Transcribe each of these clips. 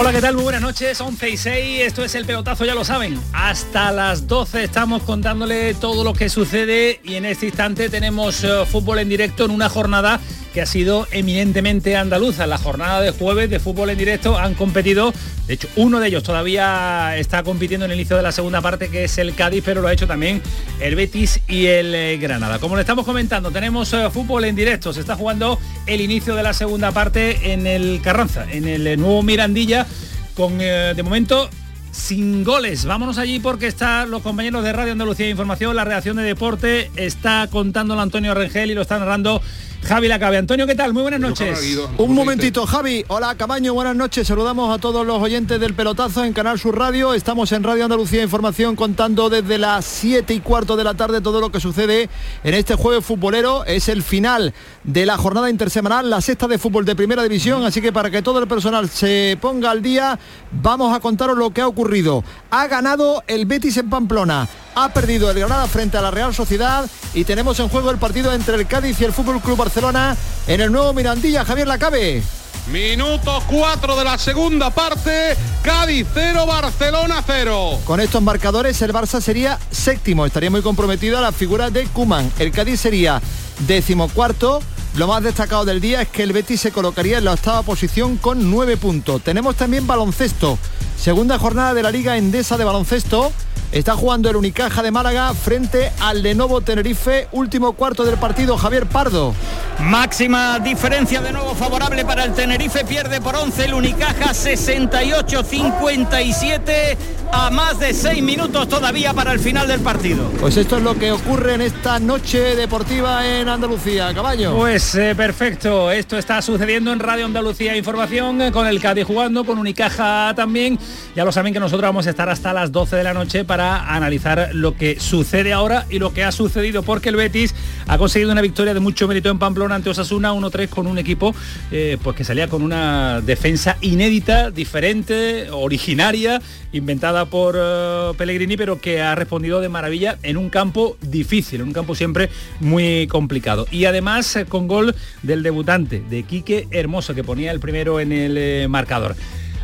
Hola, ¿qué tal? Muy buenas noches, 11 y 6, esto es el pelotazo, ya lo saben. Hasta las 12 estamos contándole todo lo que sucede y en este instante tenemos eh, fútbol en directo en una jornada ha sido eminentemente andaluza. La jornada de jueves de fútbol en directo han competido, de hecho uno de ellos todavía está compitiendo en el inicio de la segunda parte que es el Cádiz, pero lo ha hecho también el Betis y el eh, Granada. Como le estamos comentando, tenemos eh, fútbol en directo, se está jugando el inicio de la segunda parte en el Carranza, en el eh, nuevo Mirandilla, con de momento sin goles. Vámonos allí porque están los compañeros de Radio Andalucía de Información, la reacción de deporte, está contándolo Antonio Rengel y lo está narrando Javi Lacabe. Antonio, ¿qué tal? Muy buenas noches. Un momentito, Javi. Hola, Camaño, buenas noches. Saludamos a todos los oyentes del pelotazo en Canal Sur Radio. Estamos en Radio Andalucía Información contando desde las 7 y cuarto de la tarde todo lo que sucede en este jueves futbolero. Es el final de la jornada intersemanal, la sexta de fútbol de primera división. Así que para que todo el personal se ponga al día, vamos a contaros lo que ha ocurrido. Ha ganado el Betis en Pamplona ha perdido el Granada frente a la Real Sociedad y tenemos en juego el partido entre el Cádiz y el Fútbol Club Barcelona en el nuevo Mirandilla. Javier Lacabe. Minuto 4 de la segunda parte, Cádiz 0, Barcelona 0. Con estos marcadores el Barça sería séptimo, estaría muy comprometido a la figura de Kuman. El Cádiz sería decimocuarto. Lo más destacado del día es que el Betis se colocaría en la octava posición con nueve puntos. Tenemos también baloncesto. Segunda jornada de la Liga Endesa de Baloncesto. Está jugando el Unicaja de Málaga frente al Lenovo Tenerife, último cuarto del partido, Javier Pardo. Máxima diferencia de nuevo favorable para el Tenerife, pierde por 11 el Unicaja 68-57 a más de 6 minutos todavía para el final del partido. Pues esto es lo que ocurre en esta noche deportiva en Andalucía, caballo. Pues eh, perfecto, esto está sucediendo en Radio Andalucía Información eh, con el Cádiz jugando, con Unicaja también. Ya lo saben que nosotros vamos a estar hasta las 12 de la noche para analizar lo que sucede ahora y lo que ha sucedido, porque el Betis ha conseguido una victoria de mucho mérito en Pamplona ante Osasuna 1-3 con un equipo eh, pues que salía con una defensa inédita, diferente, originaria, inventada por eh, Pellegrini, pero que ha respondido de maravilla en un campo difícil, en un campo siempre muy complicado. Y además eh, con gol del debutante, de Quique Hermoso, que ponía el primero en el marcador.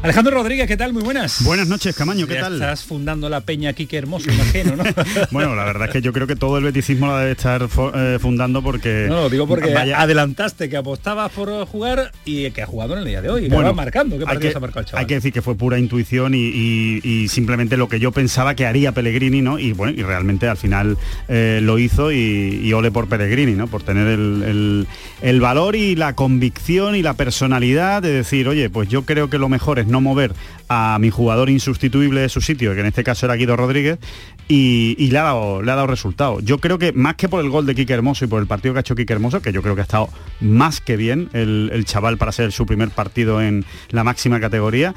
Alejandro Rodríguez, ¿qué tal? Muy buenas. Buenas noches, Camaño, ¿qué tal? Estás fundando la peña aquí, qué hermoso, imagino, ¿no? bueno, la verdad es que yo creo que todo el beticismo la debe estar eh, fundando porque... No, lo digo porque adelantaste que apostabas por jugar y que ha jugado en el día de hoy. Bueno, marcando, ¿qué partido se ha marcado el chaval? Hay que decir que fue pura intuición y, simplemente lo que yo pensaba que haría Pellegrini, ¿no? Y bueno, y realmente al final eh, lo hizo y, ole por Pellegrini, ¿no? Por tener el, el valor y la convicción y la personalidad de decir, oye, pues yo creo que lo mejor es no mover a mi jugador insustituible de su sitio, que en este caso era Guido Rodríguez, y, le, ha dado, resultado. Yo creo que más que por el gol de Quique Hermoso y por el partido que ha hecho Quique Hermoso, que yo creo que ha estado más que bien el, el chaval para ser su primer partido en la máxima categoría,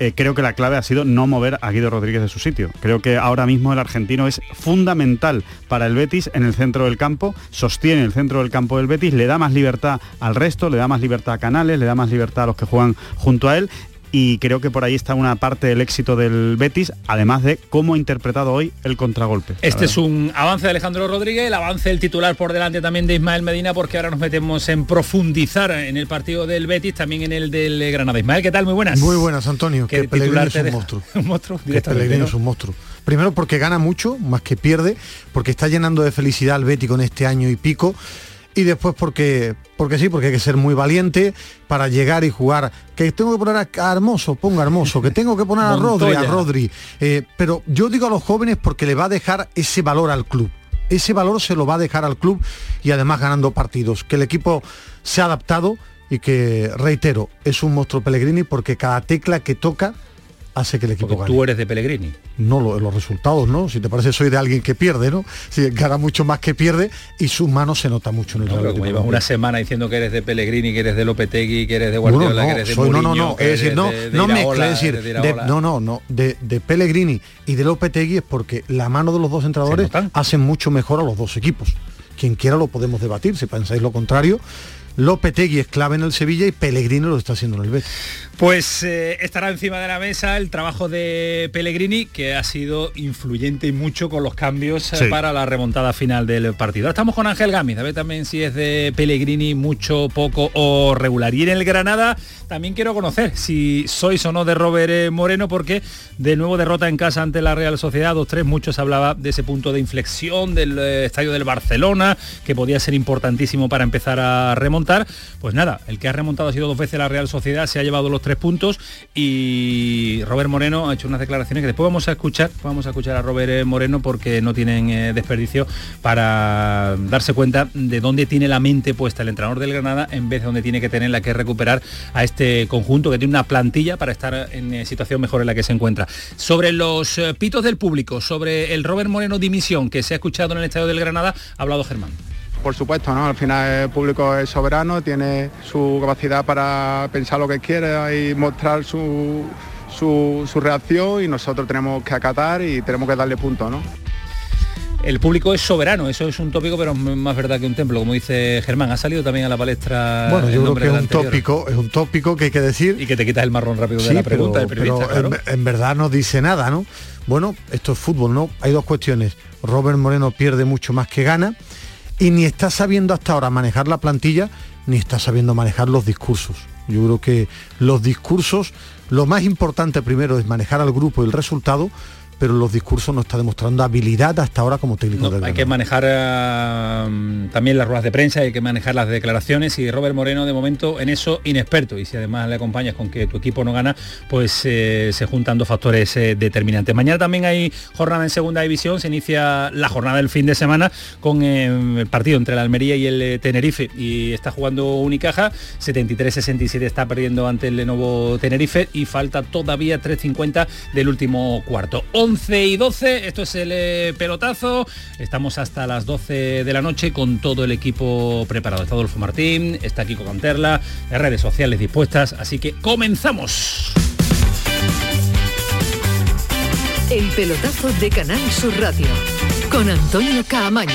eh, creo que la clave ha sido no mover a Guido Rodríguez de su sitio. Creo que ahora mismo el argentino es fundamental para el Betis en el centro del campo, sostiene el centro del campo del Betis, le da más libertad al resto, le da más libertad a Canales, le da más libertad a los que juegan junto a él y creo que por ahí está una parte del éxito del Betis, además de cómo ha interpretado hoy el contragolpe. Este es un avance de Alejandro Rodríguez, el avance del titular por delante también de Ismael Medina, porque ahora nos metemos en profundizar en el partido del Betis, también en el del Granada. Ismael, ¿qué tal? Muy buenas. Muy buenas, Antonio. Que Pellegrini es un monstruo. un monstruo, Pellegrini es un monstruo. Primero porque gana mucho, más que pierde, porque está llenando de felicidad al Betis con este año y pico y después porque porque sí, porque hay que ser muy valiente para llegar y jugar. Que tengo que poner a Hermoso, ponga Hermoso, que tengo que poner a Rodri, a Rodri. Eh, pero yo digo a los jóvenes porque le va a dejar ese valor al club. Ese valor se lo va a dejar al club y además ganando partidos. Que el equipo se ha adaptado y que, reitero, es un monstruo Pellegrini porque cada tecla que toca hace que el equipo Porque gane. tú eres de Pellegrini. No, lo- los resultados, ¿no? Si te parece, soy de alguien que pierde, ¿no? Si gana mucho más que pierde y sus manos se nota mucho en el No, pero como Atlético llevas de una semana diciendo que eres de Pellegrini, que eres de Lopetegui, que eres de Bueno, Guardiola, no, que eres de soy- no, no, Mourinho, no, que es decir, no, de- de no Iraola, mezcle, es decir, de de- no, no, no, de, de Pellegrini y de Lopetegui es porque la mano de los dos entrenadores hacen mucho mejor a los dos equipos. Quien quiera lo podemos debatir, si pensáis lo contrario. Lopetegui es clave en el Sevilla y Pellegrini lo está haciendo en el Betis. Pues eh, estará encima de la mesa el trabajo de Pellegrini, que ha sido influyente y mucho con los cambios eh, para la remontada final del partido. Ahora estamos con Ángel Gámez, a ver también si es de Pellegrini mucho, poco o regular. Y en el Granada también quiero conocer si sois o no de Robert eh, Moreno, porque de nuevo derrota en casa ante la Real Sociedad 2-3, muchos hablaba de ese punto de inflexión del eh, estadio del Barcelona, que podía ser importantísimo para empezar a remontar. Pues nada, el que ha remontado ha sido dos veces la Real Sociedad, se ha llevado los tres puntos y Robert Moreno ha hecho unas declaraciones que después vamos a escuchar, vamos a escuchar a Robert eh, Moreno porque no tienen eh, desperdicio para darse cuenta de dónde tiene la mente puesta el entrenador del Granada en vez de donde tiene que tenerla que recuperar a este conjunto que tiene una plantilla para estar en eh, situación mejor en la que se encuentra. Sobre los pitos del público, sobre el Robert Moreno dimisión que se ha escuchado en el estadio del Granada, ha hablado Germán. Por supuesto, ¿no? Al final el público es soberano, tiene su capacidad para pensar lo que quiere y mostrar su, su, su reacción y nosotros tenemos que acatar y tenemos que darle punto, ¿no? El público es soberano, eso es un tópico, pero es más verdad que un templo, como dice Germán. Ha salido también a la palestra. Bueno, el yo creo que es un anterior. tópico, es un tópico que hay que decir. Y que te quitas el marrón rápido de Sí, la pregunta del pero, periodista, pero claro. en, en verdad no dice nada, ¿no? Bueno, esto es fútbol, ¿no? Hay dos cuestiones. Robert Moreno pierde mucho más que gana y ni está sabiendo hasta ahora manejar la plantilla, ni está sabiendo manejar los discursos. Yo creo que los discursos, lo más importante primero es manejar al grupo y el resultado, pero los discursos no está demostrando habilidad hasta ahora como técnico del Hay que manejar eh, también las ruedas de prensa, hay que manejar las declaraciones y Robert Moreno de momento en eso inexperto y si además le acompañas con que tu equipo no gana, pues eh, se juntan dos factores eh, determinantes. Mañana también hay jornada en segunda división, se inicia la jornada del fin de semana con eh, el partido entre la Almería y el eh, Tenerife y está jugando Unicaja, 73-67 está perdiendo ante el Lenovo Tenerife y falta todavía 3.50 del último cuarto. 11 y 12, esto es el eh, pelotazo, estamos hasta las 12 de la noche con todo el equipo preparado. Está Adolfo Martín, está Kiko Canterla, redes sociales dispuestas, así que comenzamos. El pelotazo de Canal Sur Radio con Antonio Caamaño.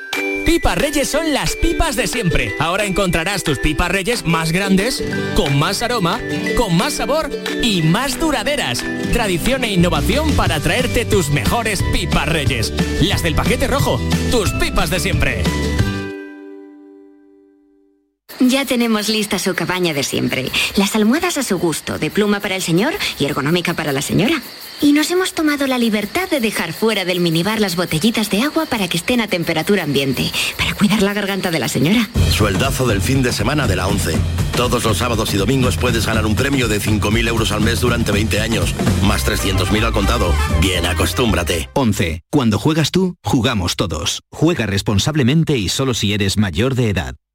Pipas Reyes son las pipas de siempre. Ahora encontrarás tus pipas Reyes más grandes, con más aroma, con más sabor y más duraderas. Tradición e innovación para traerte tus mejores pipas Reyes. Las del paquete rojo, tus pipas de siempre. Ya tenemos lista su cabaña de siempre. Las almohadas a su gusto, de pluma para el señor y ergonómica para la señora. Y nos hemos tomado la libertad de dejar fuera del minibar las botellitas de agua para que estén a temperatura ambiente, para cuidar la garganta de la señora. Sueldazo del fin de semana de la 11. Todos los sábados y domingos puedes ganar un premio de 5.000 euros al mes durante 20 años, más 300.000 al contado. Bien, acostúmbrate. 11. Cuando juegas tú, jugamos todos. Juega responsablemente y solo si eres mayor de edad.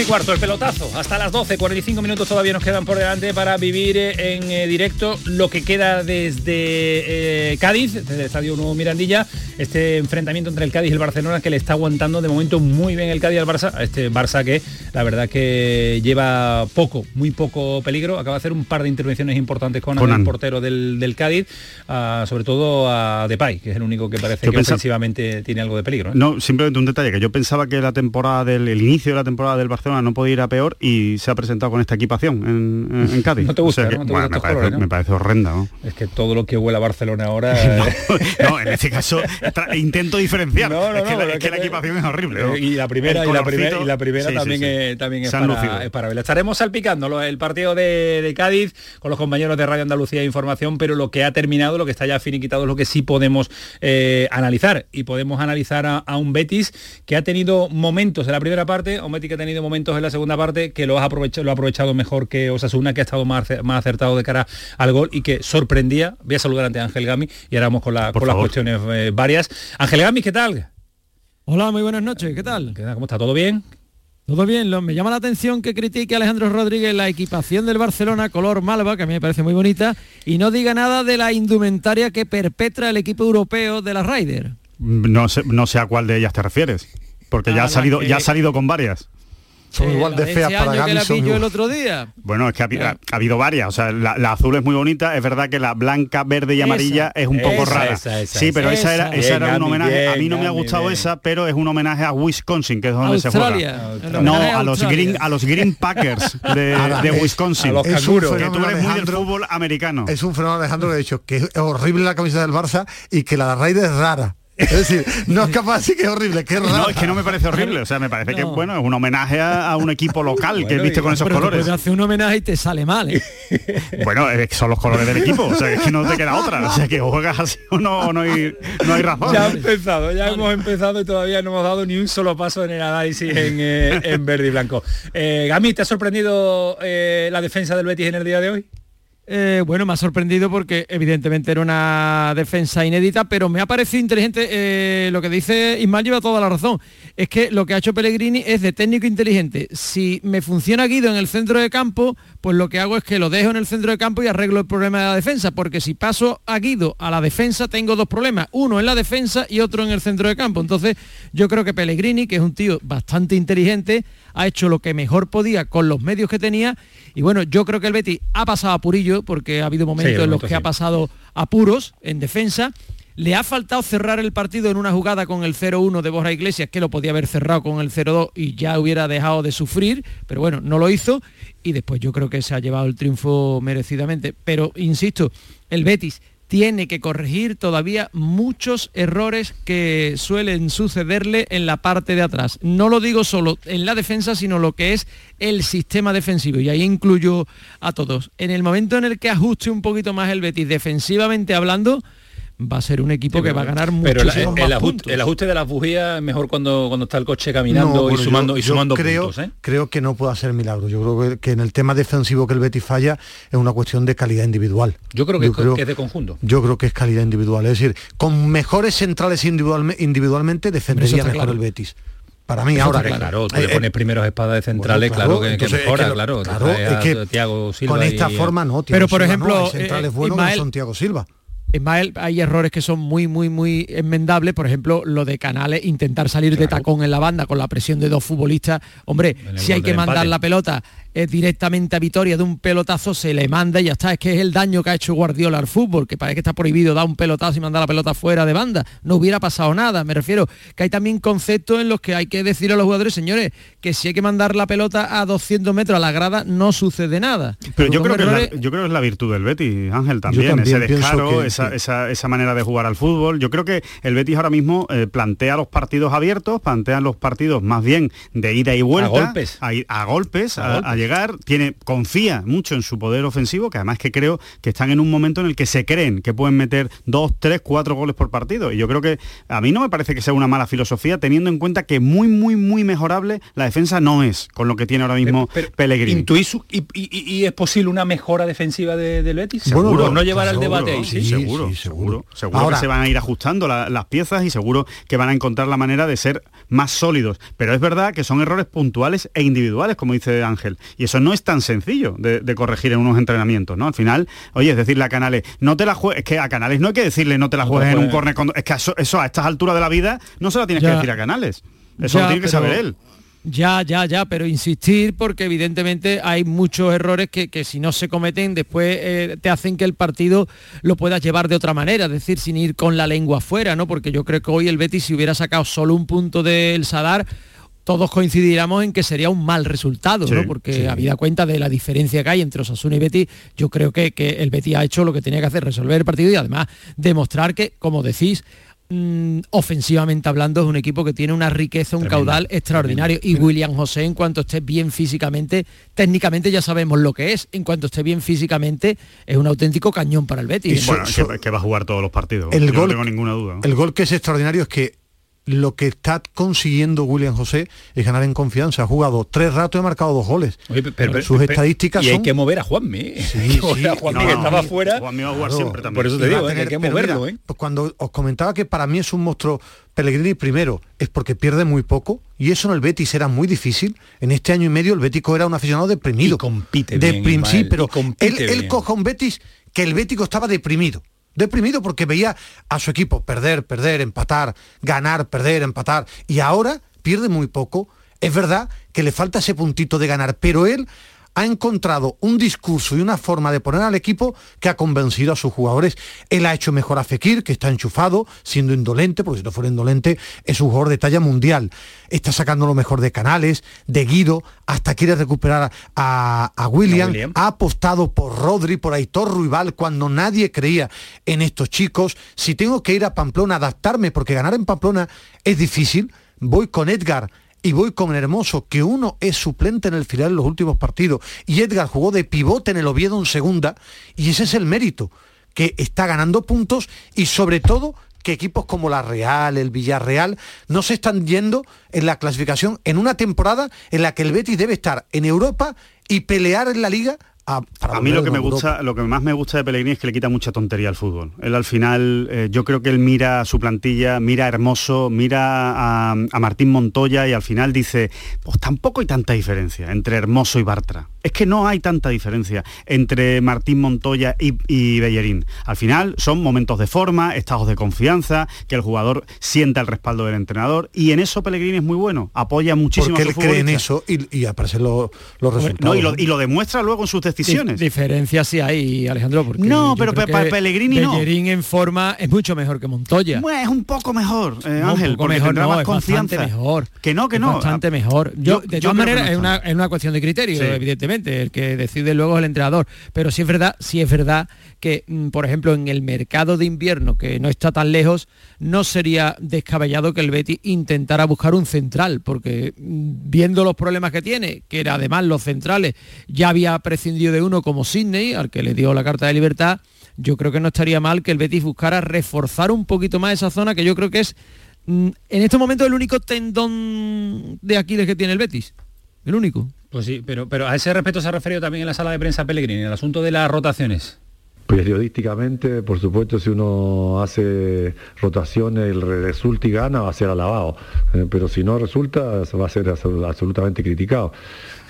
11 y cuarto, el pelotazo. Hasta las 12, 45 minutos todavía nos quedan por delante para vivir eh, en eh, directo lo que queda desde eh, Cádiz, desde el Estadio Nuevo Mirandilla, este enfrentamiento entre el Cádiz y el Barcelona que le está aguantando de momento muy bien el Cádiz al Barça, este Barça que la verdad que lleva poco, muy poco peligro, acaba de hacer un par de intervenciones importantes con Conan. el portero del, del Cádiz, sobre todo a Depay, que es el único que parece Yo que pensaba- ofensivamente tiene algo de peligro. ¿eh? No, simplemente un detalle, que yo pensaba que la temporada del el inicio de la temporada del Barcelona no podía ir a peor y se ha presentado con esta equipación en, en- en Cádiz. No te gusta, O sea que, ¿no? No te bueno, gustan me, parece, colores, ¿no? me parece horrenda, ¿no? Es que todo lo que huele a Barcelona ahora... No, en este caso intento diferenciar. No, no, es que, no, la, es que equipación es horrible. ¿no? Y la primera, y la primera, colorcito- y la primera sí, sí, también, sí. Es, también es para, es para verla. Estaremos salpicando lo- el partido de, de Cádiz con los compañeros de Radio Andalucía Información, pero lo que ha terminado, lo que está ya finiquitado es lo que sí podemos eh, analizar. Y podemos analizar a, a un Betis que ha tenido momentos en la primera parte, un Betis que ha tenido momentos en la segunda parte que lo ha aprovechado, lo ha aprovechado mejor que Osasuna, que ha estado más, acer- más acertado de cara al gol y que sorprendía. Voy a saludar ante Ángel Gami y ahora vamos con, la- Por con las cuestiones eh, varias. Ángel Gami, ¿qué tal? Hola, muy buenas noches, ¿qué tal? ¿Cómo está? ¿Todo bien? Todo bien, lo- me llama la atención que critique Alejandro Rodríguez la equipación del Barcelona color malva, que a mí me parece muy bonita, y no diga nada de la indumentaria que perpetra el equipo europeo de la Ryder. No sé, no sé a cuál de ellas te refieres. Porque ya ha salido, ya ha salido con varias. Son igual de feas para Gaby, la son el otro día. Bueno, es que ha, habi- ha- ha habido varias. O sea, la, la azul es muy bonita. Es verdad que la blanca, verde y Esa, amarilla es un poco esa, rara. esa, esa, sí, pero esa, esa. era, esa Bien, era un homenaje. a mí no me ha gustado bien. esa, pero es un homenaje a Wisconsin, que es donde se juega. No, a los green, a los Green Packers de, es- Wisconsin. a los es un canguros. que tú fenómeno, eres muy del Alejandro, fútbol americano. Es un fenómeno Alejandro que ha dicho que es horrible la camiseta del Barça y que la de Raid es rara. Es decir, no es capaz de decir que es horrible, que es rara. No, es que no me parece horrible. O sea, me parece que No. bueno, es un homenaje a, a un equipo local que Bueno, viste y- con esos Pero colores. puedes hacer un homenaje y te sale mal, ¿eh? Bueno, es que son los colores del equipo, o sea, es que no te queda otra. O sea, que juegas así o no, o no hay, no hay razón. Ya ha empezado, ya hemos empezado y todavía no hemos dado ni un solo paso en el análisis en, eh, en verde y blanco. Eh, Gami, ¿te ha sorprendido eh, la defensa del Betis en el día de hoy? Eh, bueno, me ha sorprendido porque evidentemente era una defensa inédita, pero me ha parecido inteligente eh, lo que dice Ismael lleva toda la razón. Es que lo que ha hecho Pellegrini es de técnico inteligente. Si me funciona Guido en el centro de campo, pues lo que hago es que lo dejo en el centro de campo y arreglo el problema de la defensa, porque si paso a Guido a la defensa tengo dos problemas, uno en la defensa y otro en el centro de campo. Entonces yo creo que Pellegrini, que es un tío bastante inteligente, ha hecho lo que mejor podía con los medios que tenía y bueno, yo creo que el Betis ha pasado apurillo porque ha habido momentos Sí, en los que sí. ha pasado apuros en defensa. Le ha faltado cerrar el partido en una jugada con el 0-1 de Borja Iglesias, que lo podía haber cerrado con el 0-2 y ya hubiera dejado de sufrir, pero bueno, no lo hizo y después yo creo que se ha llevado el triunfo merecidamente. Pero insisto, el Betis tiene que corregir todavía muchos errores que suelen sucederle en la parte de atrás. No lo digo solo en la defensa, sino lo que es el sistema defensivo. Y ahí incluyo a todos. En el momento en el que ajuste un poquito más el Betis defensivamente hablando, va a ser un equipo que va a ganar Pero la- muchísimos el, más ajuste, puntos. el ajuste de las bujías es mejor cuando, cuando está el coche caminando No, bueno, y sumando, yo- y yo sumando creo, puntos. ¿eh? creo que no puede hacer milagro. Yo creo que, que en el tema defensivo que el Betis falla es una cuestión de calidad individual. Yo creo que, es co- que es de conjunto. Yo creo que es calidad individual. Es decir, con mejores centrales individualme- individualmente defendería mejor claro. el Betis. Para mí Eso ahora. está claro, tú le Eh, eh, pones primeros espadas de centrales, bueno, claro, que- que, entonces es mejora, que- claro. claro, es a que Thiago Silva con esta y- forma no, Thiago Pero, por Silva ejemplo, no, hay centrales eh, buenos que Ismael- son Thiago Silva. Ismael, hay errores que son muy, muy, muy enmendables. Por ejemplo, lo de Canales, intentar salir de tacón en la banda con la presión de dos futbolistas. Hombre, si hay que mandar empate. la pelota eh, directamente a Vitoria de un pelotazo, se le manda y ya está. Es que es el daño que ha hecho Guardiola al fútbol, que parece que está prohibido dar un pelotazo y mandar la pelota fuera de banda. No hubiera pasado nada. Me refiero que hay también conceptos en los que hay que decir a los jugadores, señores, que si hay que mandar la pelota a 200 metros a la grada, no sucede nada. Pero yo creo, que es la, errores- yo creo que es la virtud del Betis, Ángel, también, también ese descaro, que- esa, que- esa- esa manera de jugar al fútbol. Yo creo que el Betis ahora mismo eh, plantea los partidos abiertos, plantea los partidos más bien de ida y vuelta. golpes. A, golpes, A a, golpes. Llegar, tiene, confía mucho en su poder ofensivo, que además que creo que están en un momento en el que se creen que pueden meter dos, tres, cuatro goles por partido. Y yo creo que a mí no me parece que sea una mala filosofía, teniendo en cuenta que muy, muy, muy mejorable la defensa no es con lo que tiene ahora mismo Pellegrini. ¿Intuís y, y- y es posible una mejora defensiva de- del Betis? Seguro, no llevar al debate ahí, ¿sí? seguro, seguro. Seguro Ahora- que se van a ir ajustando la- las piezas y seguro que van a encontrar la manera de ser más sólidos. Pero es verdad que son errores puntuales e individuales, como dice Ángel. Y eso no es tan sencillo de, de corregir en unos entrenamientos, ¿no? Al final, oye, es decirle a Canales, no te la juegues, es que a Canales no hay que decirle no te la No te juegues en un córner, cuando- es que eso, eso a estas alturas de la vida no se lo tienes que decir a Canales. Eso Ya, lo tiene que pero- saber él. Ya, ya, ya, pero insistir porque evidentemente hay muchos errores que, que si no se cometen después eh, te hacen que el partido lo puedas llevar de otra manera, es decir, sin ir con la lengua afuera, ¿no? Porque yo creo que hoy el Betis si hubiera sacado solo un punto del Sadar, todos coincidiríamos en que sería un mal resultado, ¿no? Porque sí. habida cuenta de la diferencia que hay entre Osasuna y Betis, yo creo que, que el Betis ha hecho lo que tenía que hacer, resolver el partido y además demostrar que, como decís, mm, ofensivamente hablando es un equipo que tiene una riqueza, un Tremendo, caudal extraordinario y William José en cuanto esté bien físicamente, técnicamente ya sabemos lo que es, en cuanto esté bien físicamente es un auténtico cañón para el Betis. Bueno, que, que va a jugar todos los partidos. El Yo gol- no tengo ninguna duda. ¿no? El gol que es extraordinario es que lo que está consiguiendo William José es ganar en confianza. Ha jugado tres ratos y ha marcado dos goles. Oye, pero- pero- Sus pero- estadísticas y hay que mover a Juanmi. ¿eh? Hay que mover a Juanmi, No, que no, estaba no. fuera. Juanmi va a jugar Claro. siempre también. Por eso te Y digo, ¿eh? que hay tener- que moverlo. mira, ¿eh? pues cuando os comentaba que para mí es un monstruo Pellegrini primero es porque pierde muy poco y eso en el Betis era muy difícil. En este año y medio el Bético era un aficionado deprimido. compite Deprim- bien, sí, Ismael, pero y compite él, él bien. coja un Betis que el Bético estaba deprimido. Deprimido porque veía a su equipo perder, perder, empatar, ganar, perder, empatar. Y ahora pierde muy poco. Es verdad que le falta ese puntito de ganar, pero él ha encontrado un discurso y una forma de poner al equipo que ha convencido a sus jugadores. Él ha hecho mejor a Fekir, que está enchufado, siendo indolente, porque si no fuera indolente es un jugador de talla mundial. Está sacando lo mejor de Canales, de Guido, hasta quiere recuperar a, a William. Ha apostado por Rodri, por Aitor Ruibal, cuando nadie creía en estos chicos. Si tengo que ir a Pamplona, adaptarme, porque ganar en Pamplona es difícil, voy con Edgar y voy con Hermoso, que uno es suplente en el final en los últimos partidos, y Edgar jugó de pivote en el Oviedo en segunda, y ese es el mérito, que está ganando puntos y sobre todo que equipos como la Real, el Villarreal, no se están yendo en la clasificación en una temporada en la que el Betis debe estar en Europa y pelear en la liga a, para A mí lo que me Europa. gusta, lo que más me gusta de Pellegrini es que le quita mucha tontería al fútbol. Él al final, eh, yo creo que él mira su plantilla, mira a Hermoso, mira a, a Martín Montoya y al final dice, pues tampoco hay tanta diferencia entre Hermoso y Bartra. Es que no hay tanta diferencia entre Martín Montoya y, y Bellerín. Al final son momentos de forma, estados de confianza, que el jugador sienta el respaldo del entrenador y en eso Pellegrini es muy bueno, apoya muchísimo porque a él cree en eso y, y aparecen los, resultados. no, y, lo, ¿no? y lo demuestra luego en sus decisiones. Dif- Diferencias sí hay, Alejandro, porque No, pero para Pellegrini no. Bellerín en forma es mucho mejor que Montoya. Bueno, es un poco mejor, eh, No, Ángel, un poco porque mejor tendrá no, más es confianza. bastante mejor. Que no, que Es no. Bastante mejor. Yo, Yo- de todas maneras, no es, una, es una cuestión de criterio, Sí. evidentemente. El que decide luego es el entrenador. Pero sí es verdad, sí es verdad que, mm, por ejemplo, en el mercado de invierno, que no está tan lejos, no sería descabellado que el Betis intentara buscar un central, porque mm, viendo los problemas que tiene, que era además los centrales, ya había prescindido de uno como Sidney, al que le dio la carta de libertad, yo creo que no estaría mal que el Betis buscara reforzar un poquito más esa zona, que yo creo que es mm, en estos momentos el único tendón de Aquiles que tiene el Betis. El único. Pues sí, pero, pero a ese respecto se ha referido también en la sala de prensa Pellegrini, el asunto de las rotaciones. Periodísticamente, por supuesto, si uno hace rotaciones y re- resulta y gana, va a ser alabado. Eh, pero si no resulta, va a ser absol- absolutamente criticado.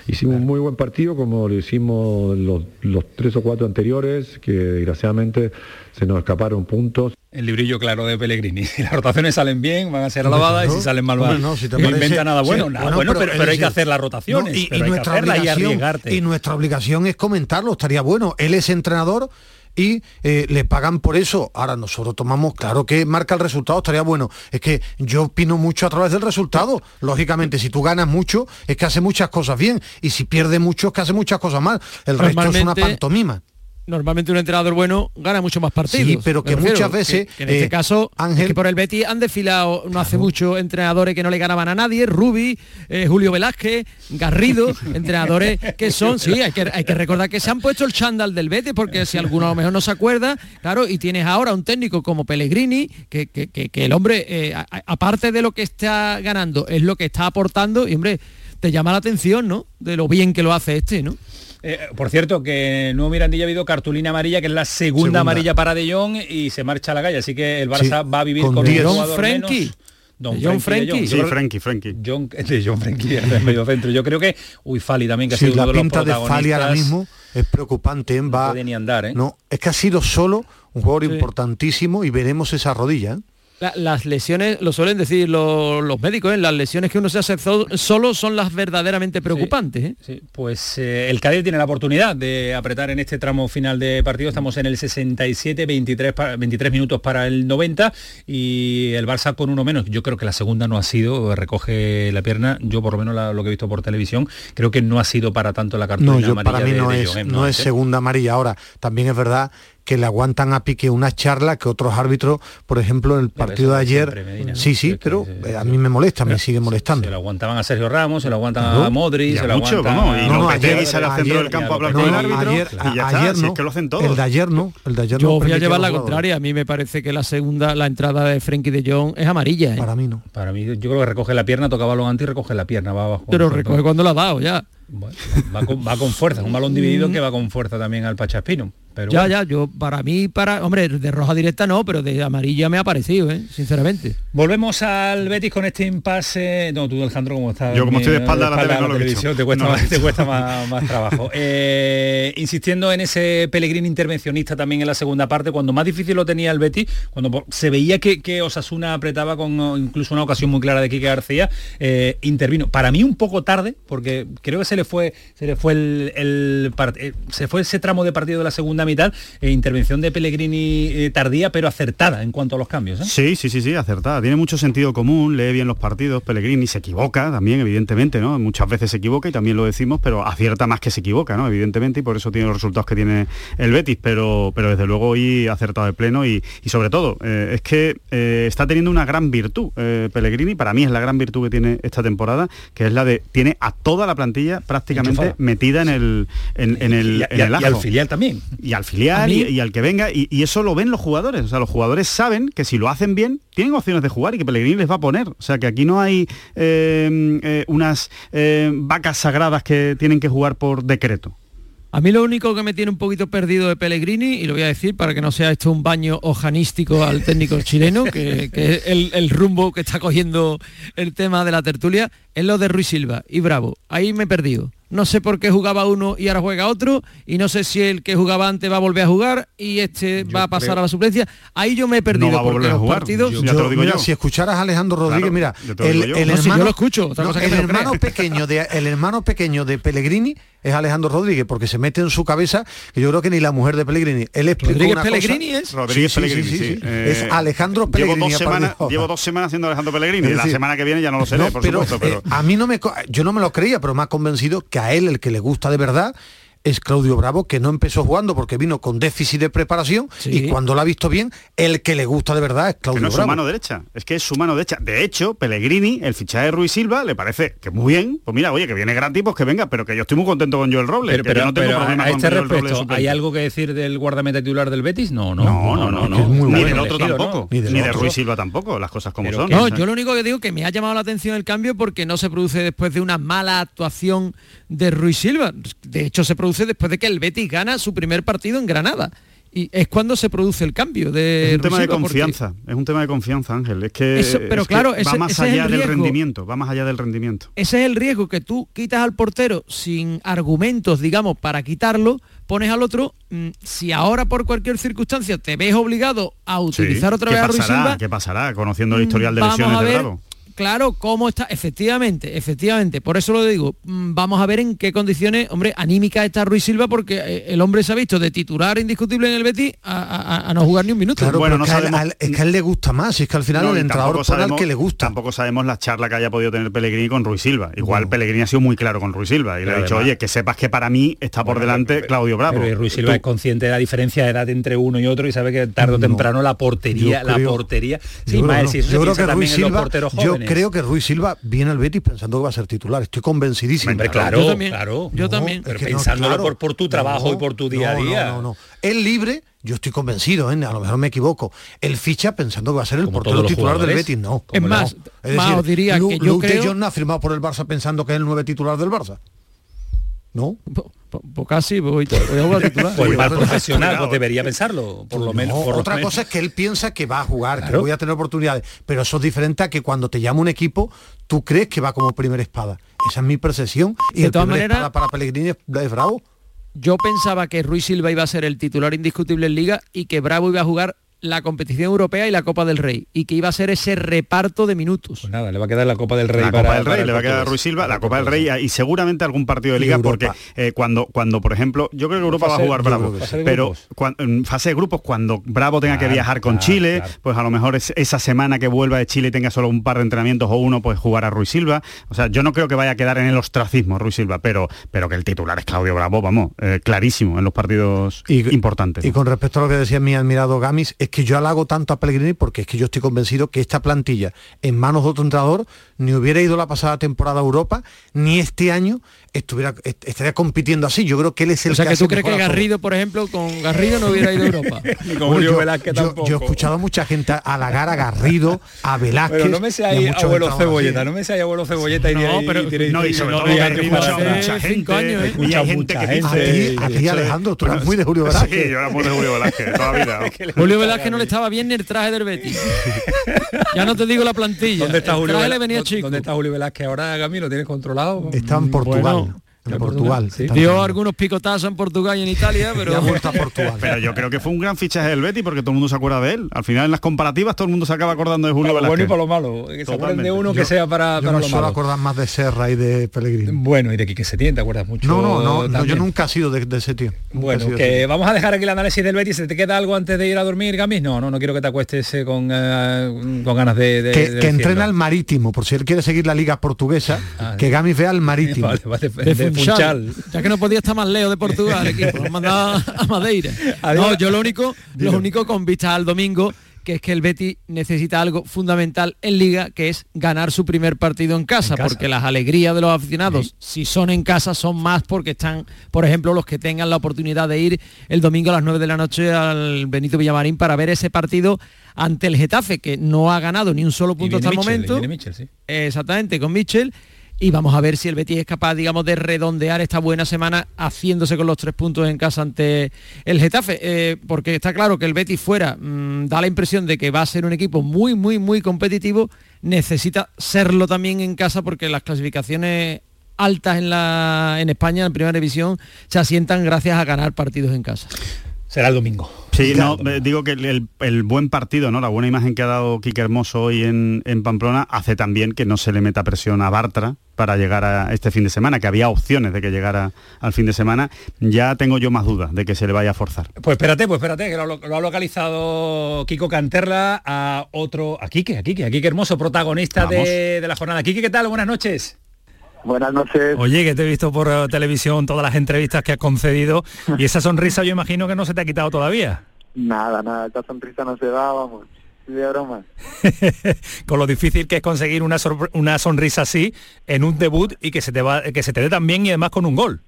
Hicimos un muy buen partido como lo hicimos los, los tres o cuatro anteriores, que desgraciadamente se nos escaparon puntos. El librillo claro de Pellegrini. Si las rotaciones salen bien, van a ser alabadas, y si salen mal, van- no, si te no parece- inventa nada bueno. sí, nada bueno, pero, hay que hacer las rotaciones. no, y, y pero hay que nuestra hacerlas y obligación, arriesgarte. y nuestra obligación es comentarlo, estaría bueno. Él es entrenador y eh, le pagan por eso. Ahora nosotros tomamos, claro que marca el resultado, estaría bueno. Es que yo opino mucho a través del resultado. Lógicamente, si tú ganas mucho, es que hace muchas cosas bien. Y si pierde mucho, es que hace muchas cosas mal. El resto es una pantomima. Normalmente un entrenador bueno gana mucho más partidos. Sí, pero que refiero, muchas veces, que- que en este eh, caso, Ángel- es que por el Betis han desfilado no hace mucho entrenadores que no le ganaban a nadie, Rubi, eh, Julio Velázquez, Garrido, entrenadores que son, sí, hay que, hay que recordar que se han puesto el chándal del Betis, porque si alguno a lo mejor no se acuerda, claro, y tienes ahora un técnico como Pellegrini, que, que- que- que el hombre, eh, a- aparte de lo que está ganando, es lo que está aportando, y hombre, te llama la atención, ¿no? De lo bien que lo hace este, ¿no? Eh, por cierto, que en Nuevo Mirandilla ha habido cartulina amarilla, que es la segunda, Segunda. amarilla para De Jong y se marcha a la calle. Así que el Barça Sí, va a vivir con con, un diez. jugador Frenkie. menos. Don De John de. Yo Sí, creo- Frankie, Frankie. John, de John Frenkie, el medio centro. Yo creo que, uy, Fali también, que ha sido uno la de los pinta de Fali ahora protagonistas. mismo es preocupante. ¿eh? No Va, puede ni andar, ¿eh? No, es que ha sido solo un jugador Sí. importantísimo y veremos esa rodilla. ¿eh? La- las lesiones, lo suelen decir lo- los médicos, ¿eh? las lesiones que uno se hace solo son las verdaderamente preocupantes. ¿eh? Sí, pues eh, el Cádiz tiene la oportunidad de apretar en este tramo final de partido. Estamos en el 67, 23, pa- 23 minutos para el 90 y el Barça con uno menos. Yo creo que la segunda no ha sido, recoge la pierna. Yo por lo menos la- lo que he visto por televisión, creo que no ha sido para tanto la cartulina No, yo, amarilla para mí de- no, de es, ¿eh? no es segunda amarilla. Ahora, también es verdad que le aguantan a pique una charla que otros árbitros, por ejemplo, en el partido de ayer, Medina, sí, ¿no? sí, pero se- eh, a mí me molesta, me sigue molestando. Se lo aguantaban a Sergio Ramos, se lo aguantan a a se lo mucho, aguantan y a- No, no, Lopetegui ayer- sale al centro ayer- del campo a no, hablar No, con el no, árbitro ayer, y ya está, ayer si es que lo hacen todos. el de ayer no, el de ayer Yo no voy a llevar la contraria. A mí me parece que la segunda, la entrada de Frenkie de Jong es amarilla. ¿eh? Para mí no. Para mí, yo creo que recoge la pierna, toca balón antes y recoge la pierna, va abajo. Pero recoge cuando la ha dado ya. Bueno, va, con, va con fuerza, es un balón dividido que va con fuerza también al Pachaspino. Pero ya, bueno. ya, yo para mí, para, hombre, de roja directa no, pero de amarilla me ha parecido, ¿eh? sinceramente. Volvemos al Betis con este impasse. No, tú Alejandro, como estás. Yo como estoy de espalda a la tele, no lo he te cuesta, No más, te cuesta más, más trabajo. Eh, insistiendo en ese Pellegrini intervencionista también en la segunda parte, cuando más difícil lo tenía el Betis, cuando se veía que, que Osasuna apretaba con incluso una ocasión muy clara de Quique García, eh, intervino. Para mí un poco tarde, porque creo que se le fue, se le fue el, el part- eh, se fue ese tramo de partido de la segunda mitad, eh, intervención de Pellegrini eh, tardía, pero acertada en cuanto a los cambios. ¿eh? Sí, sí, sí, sí, acertada. Tiene mucho sentido común, lee bien los partidos, Pellegrini se equivoca también, evidentemente, ¿no? Muchas veces se equivoca y también lo decimos, pero acierta más que se equivoca, ¿no? Evidentemente, y por eso tiene los resultados que tiene el Betis, pero, pero desde luego hoy ha acertado de pleno y, y sobre todo, eh, es que está teniendo una gran virtud Pellegrini, para mí es la gran virtud que tiene esta temporada, que es la de, tiene a toda la plantilla prácticamente Enchufada. metida en el, en, en el, Y en y el y ajo. al filial también. Y al filial y, y al que venga, y, y eso lo ven los jugadores. O sea, los jugadores saben que si lo hacen bien, tienen opciones de jugar y que Pellegrini les va a poner. O sea, que aquí no hay eh, eh, unas eh, vacas sagradas que tienen que jugar por decreto. A mí lo único que me tiene un poquito perdido de Pellegrini, y lo voy a decir para que no sea esto un baño ojanístico al técnico chileno, que, que es el, el rumbo que está cogiendo el tema de la tertulia, es lo de Ruiz Silva y Bravo. Ahí me he perdido. No sé por qué jugaba uno y ahora juega otro, y no sé si el que jugaba antes va a volver a jugar y este va a pasar creo- a la suplencia. Ahí yo me he perdido va a volver a jugar. partidos... Yo- ya te lo digo mira, yo. si escucharas a Alejandro Rodríguez, Claro, mira, el, digo yo. el No, si yo hermano, lo escucho, otra no, cosa que el hermano pequeño de el hermano pequeño de Pellegrini es Alejandro Rodríguez, porque se mete en su cabeza que yo creo que ni la mujer de Pellegrini. Él explicó Rodríguez una Pellegrini cosa- es. Rodríguez Sí, Pellegrini, sí, sí. sí, sí. Eh, Es Alejandro llevo Pellegrini. dos, aparte semanas, llevo dos semanas haciendo Alejandro Pellegrini. La semana que viene ya no lo seré, No, por pero, supuesto. Pero, eh, a mí no me yo no me lo creía, pero me ha convencido que a él el que le gusta de verdad es Claudio Bravo, que no empezó jugando porque vino con déficit de preparación Sí. y cuando lo ha visto bien, el que le gusta de verdad es que Claudio no es su Bravo. mano derecha, es que es su mano derecha. De hecho, Pellegrini, el fichaje de Ruiz Silva, le parece que muy bien. Pues mira, oye, que viene gratis, pues que venga, pero que yo estoy muy contento con Joel Robles. Pero, que yo pero- no tengo pero problema a con este Joel respecto. ¿hay algo que decir del guardameta titular del Betis? No, no. No, no, no, no. muy Ni bueno del otro elegido, tampoco. ¿no? Ni, Ni del de otro. Ruiz Silva tampoco, las cosas como Pero son. que- No, yo lo único que digo que me ha llamado la atención el cambio porque no se produce después de una mala actuación de Ruiz Silva. De hecho, se produce después de que el Betis gana su primer partido en Granada. Y es cuando se produce el cambio de es un tema de porque- confianza, es un tema de confianza, Ángel. Es que, Eso- pero es que claro, va más ese allá el del rendimiento, va más allá del rendimiento. Ese es el riesgo que tú quitas al portero sin argumentos, digamos, para quitarlo, pones al otro. mm, Si ahora por cualquier circunstancia te ves obligado a utilizar Sí. otra ¿Qué vez a Ruiz pasará? Silva, ¿Qué pasará? Conociendo el historial de lesiones de Bravo. Claro cómo está, efectivamente, efectivamente, por eso lo digo, mm, vamos a ver en qué condiciones, hombre, anímica está Ruiz Silva porque eh, el hombre se ha visto de titular indiscutible en el Betis a, a- a no jugar ni un minuto. Claro, Bueno, pero no es, que a él, sabemos- él- es que a él le gusta más, y es que al final No, el al sabemos- que le gusta. Tampoco sabemos la charla que haya podido tener Pellegrini con Ruiz Silva. Igual Pellegrini ha sido muy claro con Ruiz Silva y le ha dicho, además- oye, que sepas que para mí está por delante Claudio Bravo. Pero Ruiz Silva Tú- es consciente de la diferencia de edad entre uno y otro y sabe que tarde o temprano la portería, Yo la creo- portería. Yo creo, no. si eso Yo creo que también Ruiz los Silva, porteros yo. Creo que Ruiz Silva viene al Betis pensando que va a ser titular. Estoy convencidísimo. Hombre, claro, Yo también, claro. yo también. es Pero no, pensándolo claro. por, por tu trabajo No, y por tu día a día. No, no, no. El libre, yo estoy convencido, ¿eh? a lo mejor me equivoco. El ficha pensando que va a ser el Como portero titular del. Betis, no. Es no. más, Es más decir, os diría Lu- que yo Luke de creo- Jong no ha firmado por el Barça pensando que es el nueve titular del Barça. ¿No? Pues, pues casi, pues, voy voy a jugar titular. Pues mal Cuidado, profesional, pues debería pensarlo, por lo menos. No, por lo otra menos. cosa es que él piensa que va a jugar, que voy a tener oportunidades, pero eso es diferente a que cuando te llama un equipo, tú crees que va como primera espada. Esa es mi percepción. Y De el todas maneras- espada para Pellegrini es, es Bravo. Yo pensaba que Ruiz Silva iba a ser el titular indiscutible en Liga y que Bravo iba a jugar la competición europea y la Copa del Rey y que iba a ser ese reparto de minutos. Pues nada, le va a quedar la Copa del Rey la para Copa del Rey le va a quedar a. Ruiz Silva, la Copa del Rey y seguramente algún partido de liga porque eh, cuando cuando por ejemplo yo creo que Europa Fase- va a jugar Bravo, pero grupos. cuan- en fase de grupos cuando Bravo tenga que viajar con claro, Chile, claro. pues a lo mejor es esa semana que vuelva de Chile y tenga solo un par de entrenamientos o uno pues jugar a Ruiz Silva, o sea, yo no creo que vaya a quedar en el ostracismo Ruiz Silva, pero pero que el titular es Claudio Bravo, vamos, eh, clarísimo en los partidos importantes. Y con respecto a lo que decía mi admirado Gamis, es que yo halago tanto a Pellegrini porque es que yo estoy convencido que esta plantilla en manos de otro entrenador ni hubiera ido la pasada temporada a Europa, ni este año estuviera est- estaría compitiendo así. Yo creo que él es el O sea que hace tú crees que. Garrido, por ejemplo, con Garrido no hubiera ido a Europa. Bueno, yo, yo- yo he escuchado a mucha gente halagar a Garrido, a Velázquez. Pero no me sea y ahí abuelo cebolleta, no me sea ahí abuelo cebolleta y No, pero- tire- no, y sobre todo que que mucha gente, años, ¿eh? y hay gente que. A ti, Alejandro, tú eres muy de Julio Velázquez. Sí, yo era muy de Julio Velázquez, toda la vida. Julio Velázquez no le estaba bien ni el traje del Betis. ya no te digo la plantilla. ¿Dónde está el Julio Velázquez? venía ¿Dónde- chico. ¿Dónde está Julio Velázquez ahora, Gami? ¿Lo tienes controlado? Está en Portugal. Bueno, en Portugal. sí. Dio algunos picotazos en Portugal y en Italia, pero a Portugal. Pero yo creo que fue un gran fichaje del Betty porque todo el mundo se acuerda de él. Al final en las comparativas todo el mundo se acaba acordando de Julio Para lo bueno y Velázquez. para lo malo. Que se acuerden de uno que Yo- sea para, Yo para me lo malo. acordar más de Serra y de Pellegrini. Bueno, y de Quique Setién, ¿te acuerdas mucho? No, no, no, no, yo nunca he sido de, de ese tío. Nunca he Bueno, que vamos a dejar aquí el análisis del Betis. ¿Se te queda algo antes de ir a dormir, Gamis? No, no, no quiero que te acuestes eh, con, eh, con ganas de, de- que, de que decirlo. entrena al marítimo, por si él quiere seguir la liga portuguesa, Ah, que Gamis vea al marítimo. Vale, vale, de, de de Funchal. Funchal. Ya que no podía estar más lejos de Portugal, el equipo, lo han mandado a Madeira. No, yo lo único, Dilo. lo único con vista al domingo, que es que el Betis necesita algo fundamental en liga, que es ganar su primer partido en casa, En casa. porque las alegrías de los aficionados, si son en casa, son más porque están, por ejemplo, los que tengan la oportunidad de ir el domingo a las 9 de la noche al Benito Villamarín para ver ese partido ante el Getafe, que no ha ganado ni un solo punto hasta el momento. Mitchell, sí. Exactamente, con Mitchell. Y vamos a ver si el Betis es capaz, digamos, de redondear esta buena semana haciéndose con los tres puntos en casa ante el Getafe. Eh, porque está claro que el Betis fuera mm, da la impresión de que va a ser un equipo muy, muy, muy competitivo. Necesita serlo también en casa porque las clasificaciones altas en, la, en España, en primera división, se asientan gracias a ganar partidos en casa. Será el domingo. Sí, no, digo que el, el- buen partido, ¿no? La buena imagen que ha dado Quique Hermoso hoy en, en Pamplona hace también que no se le meta presión a Bartra para llegar a este fin de semana, que había opciones de que llegara al fin de semana. Ya tengo yo más dudas de que se le vaya a forzar. Pues espérate, pues espérate, que lo, lo ha localizado Kiko Canterla a otro, a Quique, a Quique, a Quique Hermoso, protagonista de, de la jornada. Quique, ¿qué tal? Buenas noches. Buenas noches. Oye, que te he visto por televisión todas las entrevistas que has concedido y esa sonrisa yo imagino que no se te ha quitado todavía. Nada, nada, esta sonrisa no se da, vamos. De broma. Con lo difícil que es conseguir una, una sonrisa así en un debut y que se te va, que se te dé tan bien y además con un gol.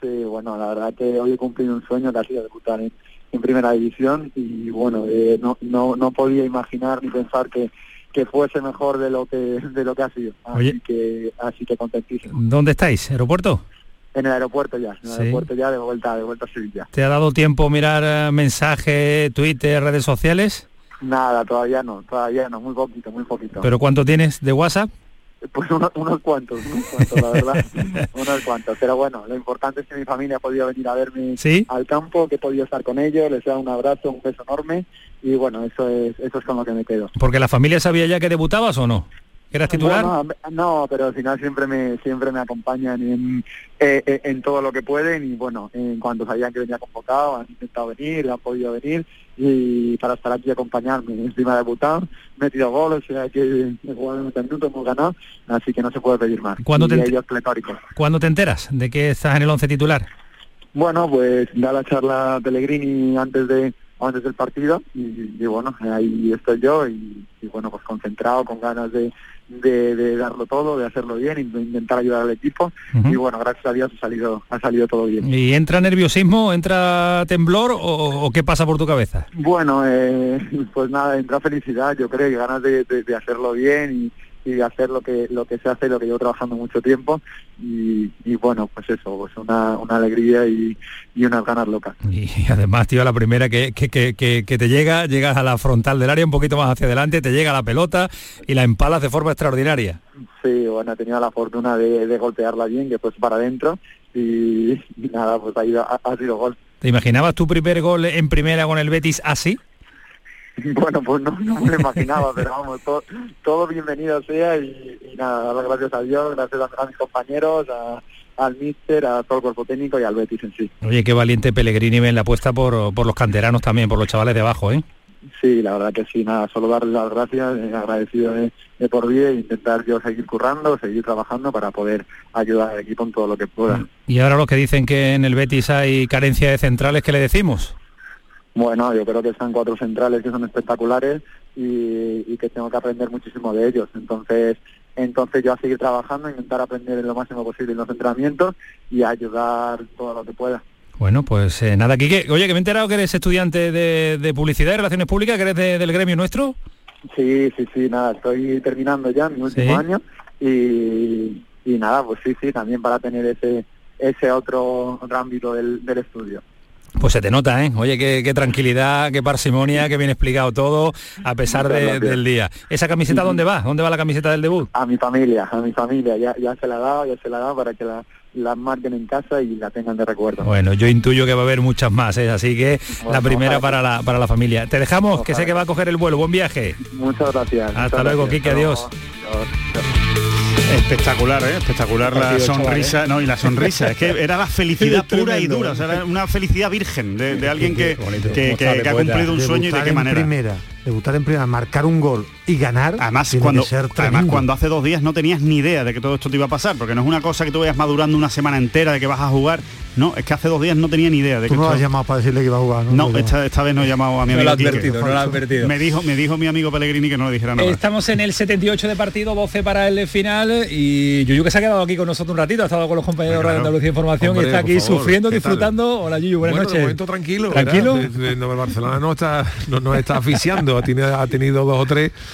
Sí, bueno, la verdad que hoy he cumplido un sueño que ha sido debutar en, en primera división y bueno, eh, no, no, no podía imaginar ni pensar que, que fuese mejor de lo que de lo que ha sido. Así Oye. que así que contentísimo. ¿Dónde estáis? ¿Aeropuerto? En el aeropuerto ya, en el Sí. aeropuerto ya de vuelta, de vuelta a Sevilla. ¿Te ha dado tiempo mirar eh, mensajes, Twitter, redes sociales? Nada, todavía no, todavía no, muy poquito, muy poquito. ¿Pero cuánto tienes de WhatsApp? Pues unos, unos cuantos, unos cuantos, la verdad, unos cuantos. Pero bueno, lo importante es que mi familia ha podido venir a verme Sí. al campo, que he podido estar con ellos, les he dado un abrazo, un beso enorme y bueno, eso es eso es con lo que me quedo. Porque la familia sabía ya que debutabas o no. ¿Eras titular? No, pero al final siempre me siempre me acompañan en, eh, eh, en todo lo que pueden y bueno, en cuanto sabían que venía convocado, han intentado venir, han podido venir y para estar aquí y acompañarme. Encima de debutado, metido goles, o sea que he jugado 90 minutos, hemos ganado, así que no se puede pedir más. ¿Cuándo te, Y ent- ellos pletóricos. ¿Cuándo te enteras de que estás en el once titular? Bueno, pues da la charla Pellegrini antes de antes del partido y, y bueno, ahí estoy yo y, y bueno, pues concentrado, con ganas de, de, de darlo todo, de hacerlo bien, intentar ayudar al equipo y bueno, gracias a Dios ha salido, ha salido todo bien. ¿Y entra nerviosismo, entra temblor o, o qué pasa por tu cabeza? Bueno, eh, pues nada, entra felicidad, yo creo, y ganas de, de- de hacerlo bien y, y de hacer lo que lo que se hace, lo que llevo trabajando mucho tiempo y, y bueno, pues eso, pues una, una alegría y, y unas ganas locas. Y además, tío, la primera que, que, que, que- te llega, llegas a la frontal del área un poquito más hacia adelante, te llega la pelota y la empalas de forma extraordinaria. Sí, bueno, he tenido la fortuna de, de golpearla bien, que pues para adentro y, y nada, pues ha, ido- ha, ha sido gol. ¿Te imaginabas tu primer gol en primera con el Betis así? Bueno, pues no, no me lo imaginaba, pero vamos, todo, todo bienvenido sea y, y nada, gracias a Dios, gracias a, a mis compañeros, a- al míster, a todo el cuerpo técnico y al Betis en sí. Oye, qué valiente Pellegrini en la apuesta por, por los canteranos también, por los chavales de abajo, ¿eh? Sí, la verdad que sí, nada, solo darle las gracias, eh, agradecido de, de por vida e intentar yo seguir currando, seguir trabajando para poder ayudar al equipo en todo lo que pueda. Y ahora los que dicen que en el Betis hay carencia de centrales, ¿qué le decimos? Bueno, yo creo que están cuatro centrales que son espectaculares y, y que tengo que aprender muchísimo de ellos. Entonces, entonces yo a seguir trabajando, intentar aprender en lo máximo posible en los entrenamientos y ayudar todo lo que pueda. Bueno, pues eh, nada, Quique. Oye, que me he enterado que eres estudiante de, de Publicidad y Relaciones Públicas, que eres de- del gremio nuestro. Sí, sí, sí, nada, estoy terminando ya mi último Sí. año y, y nada, pues sí, sí, también para tener ese ese otro, otro ámbito del, del estudio. Pues se te nota, ¿eh? Oye, qué, qué tranquilidad, qué parsimonia, qué bien explicado todo, a pesar de- del día. ¿Esa camiseta dónde va? ¿Dónde va la camiseta del debut? A mi familia, a mi familia, ya, ya se la he dado, ya se la he dado para que la, la marquen en casa y la tengan de recuerdo. Bueno, yo intuyo que va a haber muchas más, ¿eh? así que la primera para la, para la familia. Te dejamos, que sé que va a coger el vuelo. Buen viaje. Muchas gracias. Hasta muchas luego, gracias. Quique, adiós. luego. Adiós. Espectacular, ¿eh? espectacular la sonrisa, chaval, ¿eh? no, y la sonrisa, es que era la felicidad pura y dura, o sea, era una felicidad virgen de, de alguien que, que- ¿Cómo que- está de que ha cumplido un sueño y de Debutar qué en manera. primera, debutar en primera, marcar un gol y ganar. Además cuando, además, cuando hace dos días no tenías ni idea de que todo esto te iba a pasar, porque no es una cosa que tú vayas madurando una semana entera de que vas a jugar. No, es que hace dos días no tenía ni idea de Tú que no esto- has llamado para decirle que iba a jugar, ¿no? No, No, esta, esta vez no he llamado a mi No amigo lo ha Quique. advertido, no lo ha advertido. Me dijo, me dijo mi amigo Pellegrini que no le dijera nada. Estamos en el 78 de partido, 12 para el final y Yuyu que se ha quedado aquí con nosotros un ratito, ha estado con los compañeros de. Andalucía Información Hombre, y está aquí favor, sufriendo, disfrutando. Hola Yuyu, buenas bueno, noches. momento tranquilo. ¿Tranquilo? Barcelona no está, no, no está asfixiando, ha tenido, ha tenido dos o tres,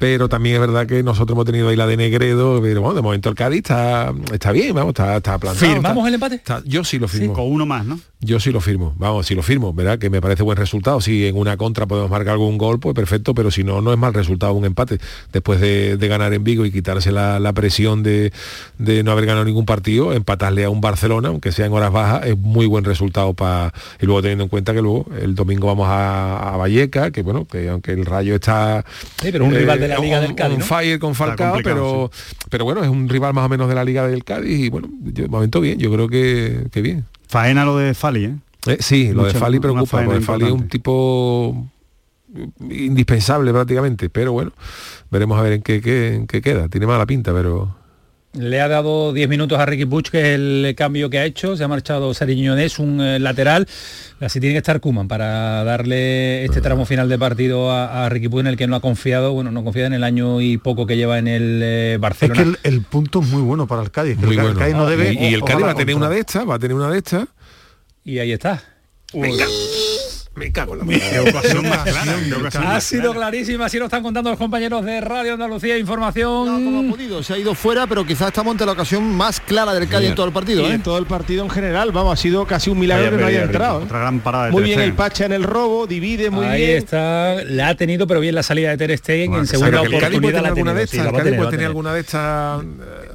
pero también es verdad que nosotros hemos tenido ahí la de Negredo, pero bueno, de momento el Cádiz está, está bien, vamos, está, está plantado. ¿Firmamos está- el empate? está- yo sí lo firmo. Con uno más, ¿no? Yo sí lo firmo, vamos, sí lo firmo, ¿verdad? Que me parece buen resultado. Si en una contra podemos marcar algún gol, pues perfecto, pero si no, no es mal resultado un empate. Después de, de ganar en Vigo y quitarse la, la presión de, de no haber ganado ningún partido, empatarle a un Barcelona, aunque sea en horas bajas, es muy buen resultado para. Y luego teniendo en cuenta que luego el domingo vamos a, a Valleca, que bueno, que aunque el rayo está. Sí, pero un rival de la Liga on- del Cádiz, ¿no? fire con Falcao, pero, pero bueno, es un rival más o menos de la Liga del Cádiz y bueno, de momento bien, yo creo que, que bien. Faena lo de Fali, ¿eh? Eh, sí, lo de Fali preocupa, porque Fali es un tipo indispensable prácticamente, pero bueno, veremos a ver en qué, qué- en qué queda. Tiene mala pinta, pero Le ha dado 10 minutos a Ricky Puig, que es el cambio que ha hecho. Se ha marchado Sariñones, un eh, lateral. Así tiene que estar Kuman para darle este tramo final de partido a, a Ricky Puig, en el que no ha confiado, bueno, no confía en el año y poco que lleva en el eh, Es Barcelona. que el, el punto es muy bueno para el Cádiz. muy el, bueno. Cádiz no debe, y, y el Cádiz va a tener contra. una de estas, va a tener una de estas. Y ahí está. Me cago en la ocasión más clara, qué ocasión Ha más sido clarísima, así lo están contando los compañeros de Radio Andalucía No, Información. como ha podido, se ha ido fuera, pero quizás estamos ante la ocasión más clara del Cádiz en todo el partido. Y ¿eh? en todo el partido en general, vamos, ha sido casi un milagro Vaya que no haya entrado. ¿eh? Otra gran parada de Muy bien el Pacha en el robo, divide muy Ahí bien. está, la ha tenido, pero bien la salida de Ter Stegen Bueno, en segunda oportunidad el Cádiz puede tener tener. alguna de estas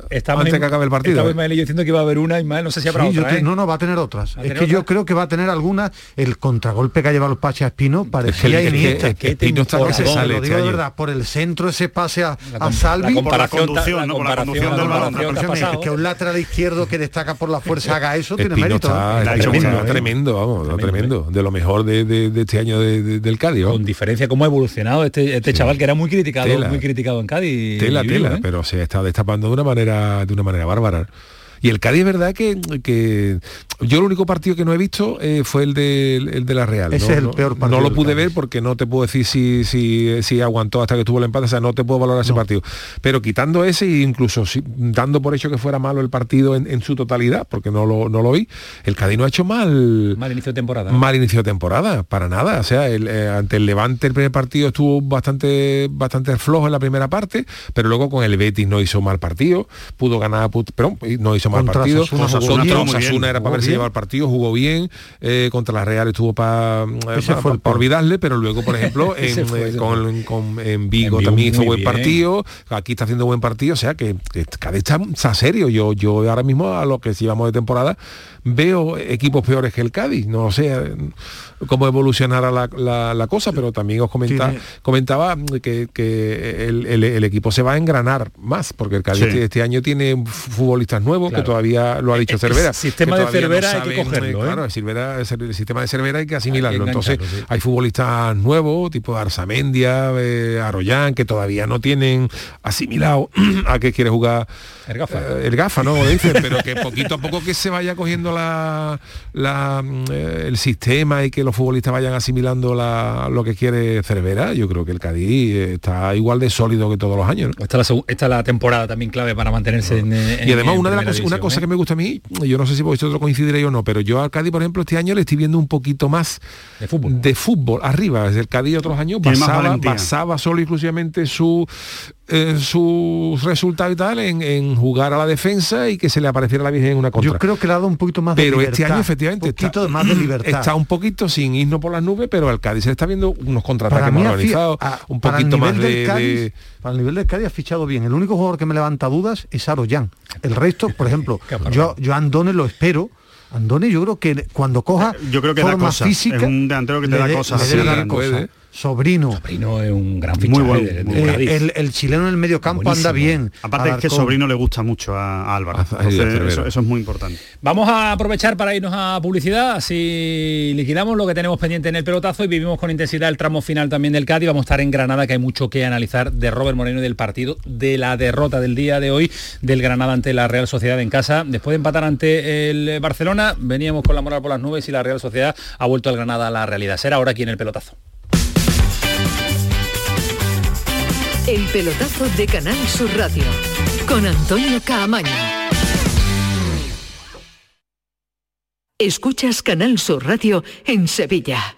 Estamos antes en- que acabe el partido. Estaba Ismael y yo diciendo que iba a haber una, Ismael, no sé si habrá Sí, yo otra, te- ¿eh? no, no, va a tener otras. ¿Va a Es tener que yo creo que va a tener algunas. El contragolpe que ha llevado el Pache a Espino parecía es que- Iniesta. es que Espino está que se sale lo este digo de verdad, por el centro ese pase a, Salvi. la comparación por la conducción, la ¿no? Por la comparación- conducción la del balón. comparación La que es que un lateral izquierdo que destaca por la fuerza haga eso tiene mérito. ¿eh? tremendo, ¿eh? vamos, tremendo. De lo mejor de, este año de- de- del Cádiz. Con diferencia cómo ha evolucionado este, este chaval que era muy criticado, muy criticado en Cádiz. Tela, tela, ¿eh? pero se está destapando de una manera, de una manera bárbara. Y el Cádiz es verdad que, que yo el único partido que no he visto eh, fue el de, el de la Real. Ese ¿no? es el peor partido No lo pude ver porque no te puedo decir si, si, si aguantó hasta que estuvo el empate, o sea, no te puedo valorar ese partido. Pero quitando ese e incluso si- dando por hecho que fuera malo el partido en, en su totalidad, porque no lo, no lo vi, el Cádiz no ha hecho mal, Mal inicio de temporada. ¿no? mal inicio de temporada, para nada. O sea, el, eh, ante el Levante el primer partido estuvo bastante, bastante flojo en la primera parte, pero luego con el Betis no hizo mal partido, pudo ganar, pero no hizo mal Contra partido. Osasuna. Osasuna bien, era para ver llevaba el partido, jugó bien, eh, contra la Real estuvo para peor. olvidarle, pero luego, por ejemplo, en, fue, eh, ese con, con- en Vigo En Vigo también hizo buen bien. partido, aquí está haciendo buen partido, o sea que, que cada está, está serio. Yo, yo ahora mismo a lo que llevamos de temporada veo equipos peores que el Cádiz. No sé eh, cómo evolucionará la, la- la cosa, pero también os comenta- Tiene- comentaba que, que el, el- el equipo se va a engranar más, porque el Cádiz Sí. este, este año tiene futbolistas nuevos, Claro. que todavía lo ha dicho El- Cervera. el sistema de Cervera hay que cogerlo, ¿eh? Claro, el, Cervera- el sistema de Cervera hay que asimilarlo. Hay que Entonces sí. hay futbolistas nuevos, tipo Arsamendia, eh, Arroyán, que todavía no tienen asimilado a que quiere jugar El gafa. eh, el gafa, ¿no? Como dicen, pero que poquito a poco que se vaya cogiendo la, la, mm, eh, el sistema y que los futbolistas vayan asimilando la- lo que quiere Cervera, yo creo que el Cádiz eh, está igual de sólido que todos los años. ¿no? Esta es, la, esta es la temporada también clave para mantenerse en, en- Y además en una, de las cosas- una cosa ¿eh? que me gusta a mí, yo no sé si vosotros coincidiréis o no, pero yo al Cádiz, por ejemplo, este año le estoy viendo un poquito más De fútbol. de fútbol arriba. Es el Cádiz otros años basaba, basaba solo y exclusivamente su eh, sus resultados y tal en, en jugar a la defensa y que se le apareciera la Virgen en una contra. Yo creo que le ha dado un poquito más de pero libertad. este año efectivamente un poquito está, más de libertad. está un poquito sin irnos por las nubes, pero al Cádiz se le está viendo unos contraataques más organizados, un para el poquito más nivel de, del Cádiz, de- para el nivel del Cádiz ha fichado bien. El único jugador que me levanta dudas es Aroyan. El resto, por ejemplo, yo, yo Andone lo espero. Andone yo creo que cuando coja Yo creo que da forma cosas. física Es un delantero que te le da cosas Sobrino. Sobrino es un gran Muy fichaje bueno, de- de muy Eh, el, el chileno en el medio campo anda bien. Aparte es que. Sobrino le gusta mucho a, a Álvaro. A- a Entonces, Cervera. eso, eso es muy importante. Vamos a aprovechar para irnos a publicidad, así liquidamos lo que tenemos pendiente en el pelotazo y vivimos con intensidad el tramo final también del Cádiz. Vamos a estar en Granada, que hay mucho que analizar de Robert Moreno y del partido, de la derrota del día de hoy del Granada ante la Real Sociedad en casa. Después de empatar ante el Barcelona, veníamos con la moral por las nubes y la Real Sociedad ha vuelto al Granada a la realidad. Será ahora aquí en el pelotazo. El pelotazo de Canal Sur Radio con Antonio Caamaño. Escuchas Canal Sur Radio en Sevilla.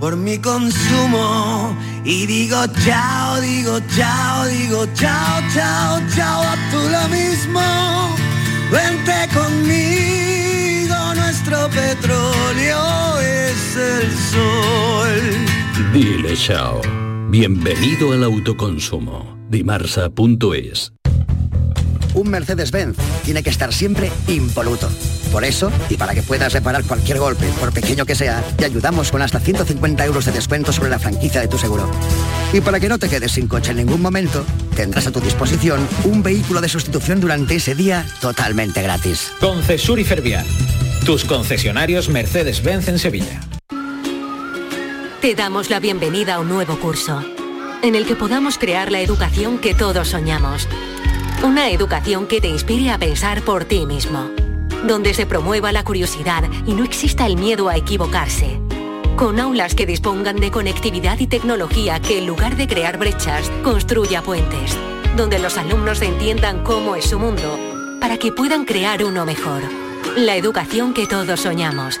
por mi consumo y digo chao, digo chao, digo chao, chao, chao, a tú lo mismo. Vente conmigo, nuestro petróleo es el sol. Dile chao. Bienvenido al autoconsumo. Dimarsa.es. Un Mercedes-Benz tiene que estar siempre impoluto. Por eso, y para que puedas reparar cualquier golpe, por pequeño que sea, te ayudamos con hasta 150 euros de descuento sobre la franquicia de tu seguro. Y para que no te quedes sin coche en ningún momento, tendrás a tu disposición un vehículo de sustitución durante ese día totalmente gratis. Concesur y Fervial. Tus concesionarios Mercedes-Benz en Sevilla. Te damos la bienvenida a un nuevo curso, en el que podamos crear la educación que todos soñamos. Una educación que te inspire a pensar por ti mismo, donde se promueva la curiosidad y no exista el miedo a equivocarse. Con aulas que dispongan de conectividad y tecnología que en lugar de crear brechas, construya puentes, donde los alumnos entiendan cómo es su mundo, para que puedan crear uno mejor. La educación que todos soñamos.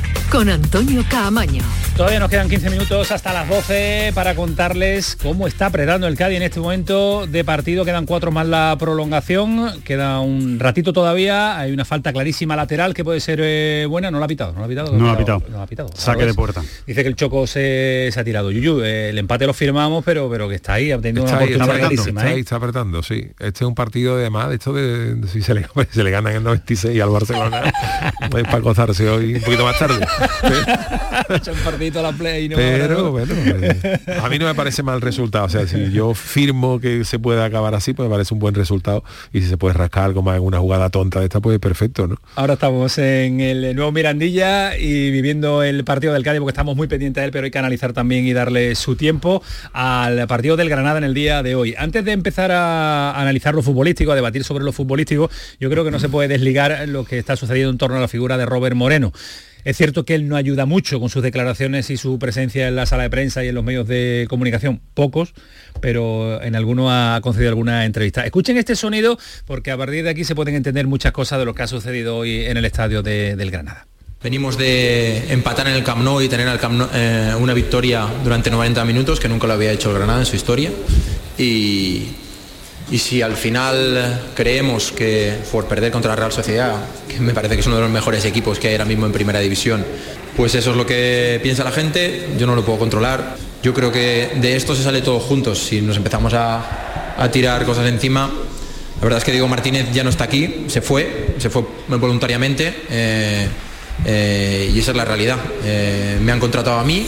con Antonio Caamaño. Todavía nos quedan 15 minutos hasta las 12 para contarles cómo está apretando el Cádiz en este momento de partido. Quedan cuatro más la prolongación. Queda un ratito todavía. Hay una falta clarísima lateral que puede ser eh, buena. No la ha pitado. No la ha pitado. No la ha pitado. No la ha pitado. Saque de puerta. Dice que el Choco se, se ha tirado. Yuyu, eh, el empate lo firmamos, pero, pero que está ahí, ha tenido Está una ahí, oportunidad está apretando, clarísima. está ¿eh? ahí, está apretando, sí. Este es un partido de más, de esto de, de si se le, se le ganan en 96 al Barcelona, pues para gozarse hoy un poquito más tarde. Echa un partidito a la play. ¿no? Pero bueno, eh, a mí no me parece mal resultado. O sea, si yo firmo que se puede acabar así, pues me parece un buen resultado. Y si se puede rascar algo más en una jugada tonta de esta, pues perfecto, ¿no? Ahora estamos en el nuevo Mirandilla y viviendo el partido del Cádiz porque estamos muy pendientes de él, pero hay que analizar también y darle su tiempo al partido del Granada en el día de hoy. Antes de empezar a analizar lo futbolístico, a debatir sobre lo futbolístico, yo creo que no se puede desligar lo que está sucediendo en torno a la figura de Robert Moreno. Es cierto que él no ayuda mucho con sus declaraciones y su presencia en la sala de prensa y en los medios de comunicación, pocos, pero en alguno ha concedido alguna entrevista. Escuchen este sonido porque a partir de aquí se pueden entender muchas cosas de lo que ha sucedido hoy en el estadio de- del Granada. Venimos de empatar en el Camp Nou y tener Camp Nou, eh, una victoria durante 90 minutos que nunca lo había hecho el Granada en su historia. Y, y si al final creemos que por perder contra la Real Sociedad, que me parece que es uno de los mejores equipos que hay ahora mismo en Primera División, pues eso es lo que piensa la gente, yo no lo puedo controlar. Yo creo que de esto se sale todos juntos. Si nos empezamos a, tirar cosas encima, la verdad es que Diego Martínez ya no está aquí, se fue, se fue voluntariamente eh, eh, y esa es la realidad. Eh, me han contratado a mí.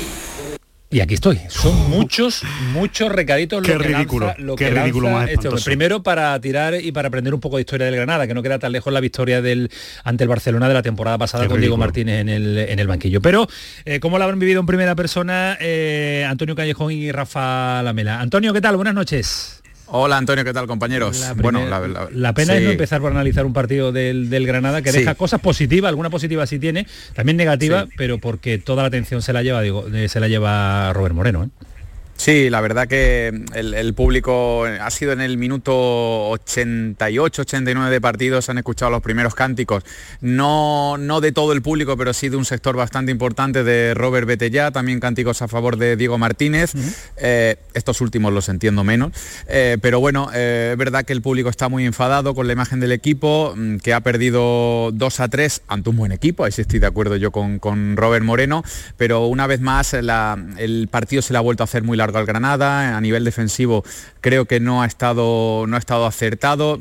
Y aquí estoy. Son muchos, muchos recaditos Qué lo que ridículo, lanza- lo qué que ridículo lanza más este. Primero para tirar y para aprender un poco de historia del Granada, que no queda tan lejos la victoria del ante el Barcelona de la temporada pasada Qué con Diego. Martínez en el, en el banquillo. Pero, eh, ¿cómo lo habrán vivido en primera persona eh, Antonio Callejón y Rafa Lamela? Antonio, ¿qué tal? Buenas noches. Hola Antonio, ¿qué tal compañeros? La bueno, la, la- La pena es no empezar por analizar un partido del, del Granada que Sí. deja cosas positivas, alguna positiva sí tiene, también negativa, Sí. pero porque toda la atención se la lleva, digo, eh, se la lleva Robert Moreno. ¿eh? Sí, la verdad que el, el público ha sido en el minuto 88, 89 de partidos, han escuchado los primeros cánticos, no, no de todo el público, pero sí de un sector bastante importante de Robert Betellá, también cánticos a favor de Diego Martínez, Eh, estos últimos los entiendo menos, Eh, pero bueno, eh, es verdad que el público está muy enfadado con la imagen del equipo, mm, que ha perdido 2 a 3 ante un buen equipo, ahí sí estoy de acuerdo yo con, con Robert Moreno, pero una vez más la- el partido se le ha vuelto a hacer muy largo al Granada, a nivel defensivo creo que no ha estado, no ha estado acertado,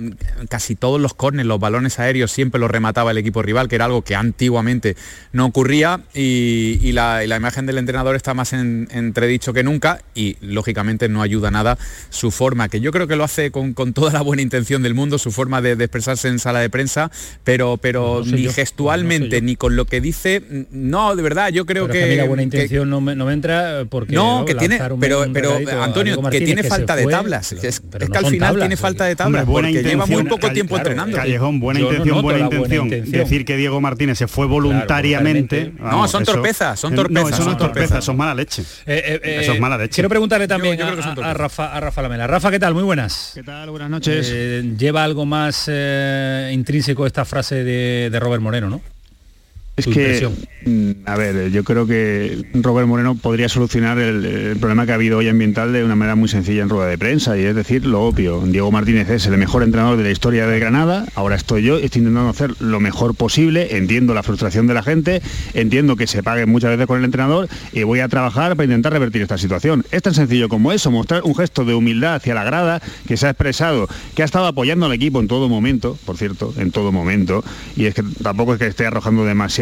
casi todos los córneres, los balones aéreos siempre los remataba el equipo rival, que era algo que antiguamente no ocurría y, y la, y la imagen del entrenador está más en- entredicho que nunca y lógicamente no ayuda nada su forma, que yo creo que lo hace con, con toda la buena intención del mundo, su forma de, de expresarse en sala de prensa, pero, pero No sé ni yo, gestualmente ni con lo que dice, no, de verdad, yo creo Pero que... la buena que- intención no, me, no me entra porque no, que tiene, un- pero, Antonio, que tiene falta de fue, tablas. pero- es pero es no que al son final tablas, tiene falta de tablas Hombre, buena porque lleva muy poco tiempo claro, entrenando. Callejón, buena Yo intención, buena intención. Decir que Diego Martínez se fue voluntariamente. No, son torpezas, son No, torpezas, eso no son es torpeza, torpezas. eso es mala leche. Eh, eh, Eso es mala leche. Quiero preguntarle también Yo- a- son Rafa, a Rafa Lamela. Rafa, ¿qué tal? Muy buenas. ¿Qué tal? Buenas noches. Eh, lleva algo más eh, intrínseco esta frase de, de Robert Moreno, ¿no? Es que, impresión. mm, a ver, yo creo que Robert Moreno podría solucionar el, el problema que ha habido hoy ambiental de una manera muy sencilla en rueda de prensa, y es decir, lo obvio. Diego Martínez es el mejor entrenador de la historia de Granada, ahora estoy yo, estoy intentando hacer lo mejor posible, entiendo la frustración de la gente, entiendo que se pague muchas veces con el entrenador, y voy a trabajar para intentar revertir esta situación. Es tan sencillo como eso, mostrar un gesto de humildad hacia la grada, que se ha expresado, que ha estado apoyando al equipo en todo momento, por cierto, en todo momento, y es que tampoco es que esté arrojando demasiado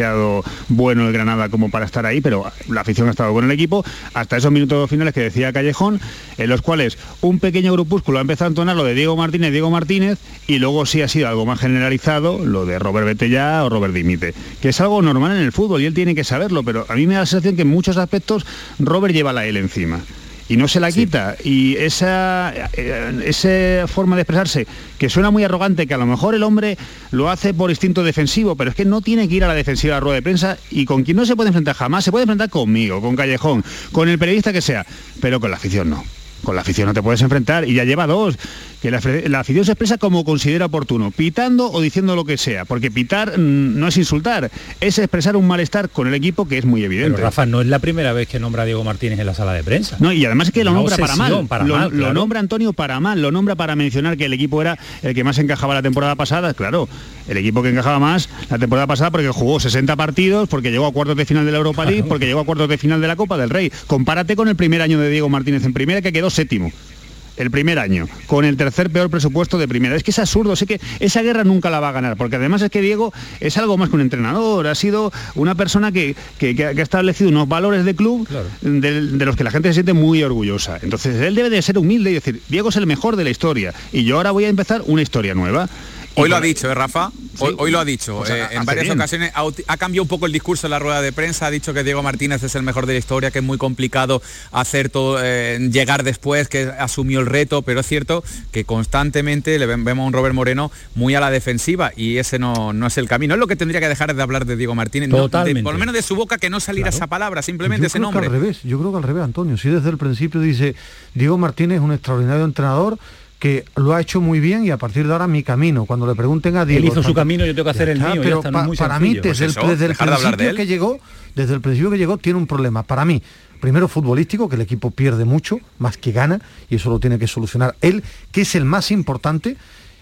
bueno el Granada como para estar ahí, pero la afición ha estado con el equipo. Hasta esos minutos finales que decía Callejón, en los cuales un pequeño grupúsculo ha empezado a entonar lo de Diego Martínez, Diego Martínez, y luego sí ha sido algo más generalizado lo de Robert Betella o Robert Dimite, que es algo normal en el fútbol y él tiene que saberlo, pero a mí me da la sensación que en muchos aspectos Robert lleva la él encima y no se la quita. Y esa, eh, esa forma de expresarse, que suena muy arrogante, que a lo mejor el hombre lo hace por instinto defensivo, pero es que no tiene que ir a la defensiva a la rueda de prensa y con quien no se puede enfrentar jamás, se puede enfrentar conmigo, con Callejón, con el periodista que sea, pero con la afición no. Con la afición no te puedes enfrentar y ya lleva dos. Que la, la afición se expresa como considera oportuno, pitando o diciendo lo que sea, porque pitar mm, no es insultar, es expresar un malestar con el equipo que es muy evidente. Pero Rafa, no es la primera vez que nombra a Diego Martínez en la sala de prensa. No, y además es que lo nombra para mal. para lo, mal, lo nombra Antonio para mal, lo nombra para mencionar que el equipo era el que más encajaba la temporada pasada. Claro, el equipo que encajaba más la temporada pasada porque jugó 60 partidos, porque llegó a cuartos de final de la Europa League, porque llegó a cuartos de final de la Copa del Rey. Compárate con el primer año de Diego Martínez en primera, que quedó séptimo. El primer año, con el tercer peor presupuesto de primera. Es que es absurdo, sé que esa guerra nunca la va a ganar, porque además es que Diego es algo más que un entrenador, ha sido una persona que, que- que ha establecido unos valores de club de, de los que la gente se siente muy orgullosa. Entonces él debe de ser humilde y decir, Diego es el mejor de la historia y yo ahora voy a empezar una historia nueva. Hoy lo ha dicho, ¿eh, Rafa? Hoy, hoy lo ha dicho. Pues eh, en varias bien. ocasiones ha, cambiado un poco el discurso en la rueda de prensa. Ha dicho que Diego Martínez es el mejor de la historia, que es muy complicado hacer todo, eh, llegar después, que asumió el reto. Pero es cierto que constantemente le vemos a un Robert Moreno muy a la defensiva y ese no, no es el camino. Es lo que tendría que dejar de hablar de Diego Martínez. no, de- Totalmente. por lo menos de su boca que no saliera esa palabra, simplemente yo ese creo que nombre. al revés, yo creo que al revés, Antonio. Si desde el principio dice Diego Martínez es un extraordinario entrenador que lo ha hecho muy bien y a partir de ahora mi camino. Cuando le pregunten a Diego. Él hizo su camino, yo tengo que hacer el está, mío. ya Pero está, pa- muy para mí, desde, Pues el, desde de de principio que llegó, desde el principio que llegó, tiene un problema. Para mí, primero futbolístico, que el equipo pierde mucho, más que gana, y eso lo tiene que solucionar él, que es el más importante,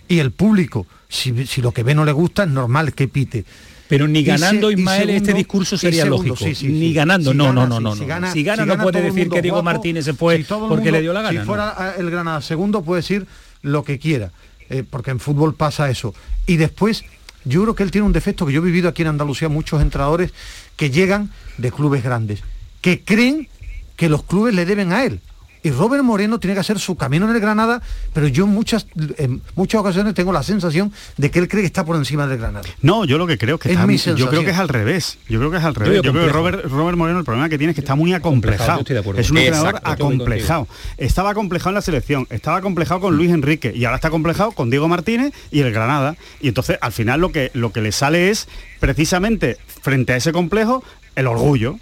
y el público. Si, si lo que ve no le gusta, es normal que pite. Pero ni se- ganando Ismael este segundo- discurso y sería segundo, lógico. sí, sí, ni ganando, Si no, gana, no, no, si no. gana- si gana si no puede decir que Diego guapo, Martínez se fue porque mundo- le dio la gana. Si fuera el Granada segundo puede decir lo que quiera, eh, porque en fútbol pasa eso. Y después, yo creo que él tiene un defecto que yo he vivido aquí en Andalucía, muchos entrenadores que llegan de clubes grandes, que creen que los clubes le deben a él. Y Robert Moreno tiene que hacer su camino en el Granada, pero yo en muchas, en muchas ocasiones tengo la sensación de que él cree que está por encima del Granada. No, yo lo que creo es que Es está, mi yo creo que es al revés. Yo creo que es al revés. Yo, creo que. Robert, Robert Moreno el problema que tiene es que está muy Complejado, acomplejado. Es un entrenador acomplejado. Estaba acomplejado en la selección, estaba acomplejado con Luis Enrique y ahora está acomplejado con Diego Martínez y el Granada. Y entonces al final lo que lo que le sale es precisamente frente a ese complejo el orgullo.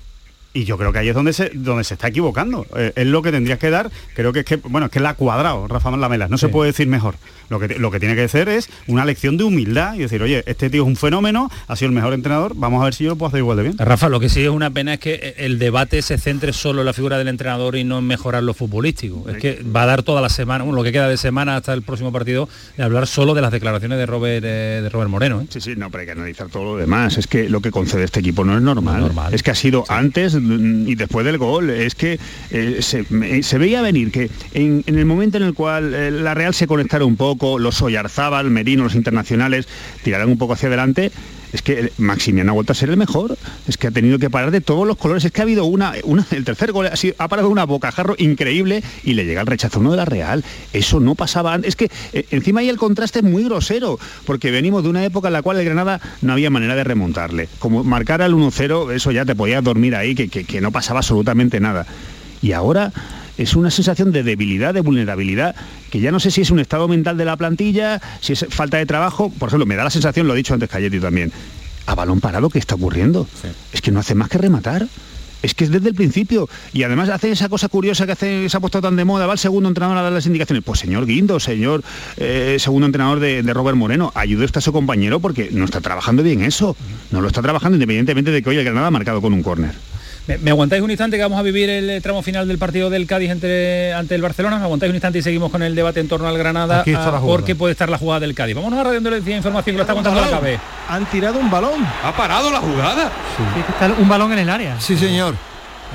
Y yo creo que ahí es donde se, donde se está equivocando. Eh, es lo que tendrías que dar, creo que es que, bueno, es que la ha cuadrado Rafa Lamela, no se puede decir mejor. Lo que, lo que tiene que hacer es una lección de humildad y decir, oye, este tío es un fenómeno, ha sido el mejor entrenador, vamos a ver si yo lo puedo hacer igual de bien. Rafa, lo que sí es una pena es que el debate se centre solo en la figura del entrenador y no en mejorar lo futbolístico. Es que va a dar toda la semana, bueno, lo que queda de semana hasta el próximo partido, de hablar solo de las declaraciones de Robert, eh, de Robert Moreno. ¿eh? Sí, sí, no, pero hay que analizar todo lo demás. Es que lo que concede este equipo no es normal. Es que ha sido antes y después del gol. Es que eh, se, veía venir que en, el momento en el cual eh, la Real se conectara un poco, los Oyarzábal, Merino, los internacionales, tirarán un poco hacia adelante. Es que Maximiano ha vuelto a ser el mejor. Es que ha tenido que parar de todos los colores. Es que ha habido una, una el tercer gol ha, ha parado una bocajarro increíble y le llega el rechazo uno de la Real. Eso no pasaba antes. Es que eh, encima ahí el contraste es muy grosero, porque venimos de una época en la cual el Granada no había manera de remontarle. Como marcar al 1-0, eso ya te podías dormir ahí, que, que- que no pasaba absolutamente nada. Y ahora es una sensación de debilidad, de vulnerabilidad, que ya no sé si es un estado mental de la plantilla, si es falta de trabajo. Por ejemplo, me da la sensación, lo ha dicho antes Cayetti también, a balón parado, ¿qué está ocurriendo? Es que no hace más que rematar. Es que es desde el principio. Y además hace esa cosa curiosa que hace, se ha puesto tan de moda, va el segundo entrenador a dar las indicaciones. Pues señor Guindo, señor eh, segundo entrenador de, de Robert Moreno, ayude usted a su compañero porque no está trabajando bien eso. No lo está trabajando independientemente de que hoy el Granada ha marcado con un córner. ¿Me, me aguantáis un instante que vamos a vivir el tramo final del partido del Cádiz entre, ante el Barcelona? ¿Me aguantáis un instante y seguimos con el debate en torno al Granada? Aquí está la ah, jugada. porque puede estar la jugada del Cádiz. Vámonos a Radio Andalucía Información que lo está contando la KB. Han tirado un balón. Ha parado la jugada. un balón en el área. Sí, señor.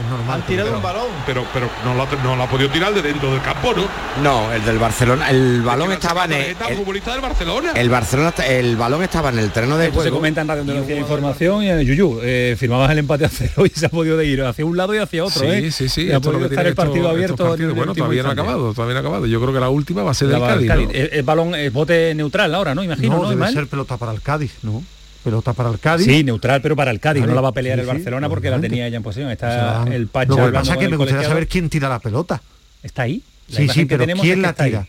Es normal. Han tirado un balón, pero, pero no, lo, ha- no lo ha podido tirar de dentro del campo, ¿no? No, el del Barcelona, el balón estaba en el, al futbolista del Barcelona. el Barcelona, el balón estaba en el terreno de Esto se juego. comenta en Radio Andalucía Información y en el Yuyu. Eh, firmabas el empate a cero y se ha podido ir hacia un lado y hacia otro. Sí, ¿eh? sí, sí. Y ha esto podido estar el partido estos- abierto. en el Bueno, todavía no ha acabado, todavía no ha acabado. Yo creo que la última va a ser La del Cádiz. Cádiz. ¿no? El, el balón es bote neutral ahora, ¿no? Imagino, ¿no? no, debe ser pelota para el Cádiz, ¿no? Pelota para el Cádiz. Sí, neutral, pero para el Cádiz. Vale, No la va a pelear sí, el sí, Barcelona porque la tenía ella en posesión. Está el Pacha Lo que pasa es que me gustaría colegiado. saber quién tira la pelota. Está ahí. La Sí, sí, que pero ¿quién que la tira?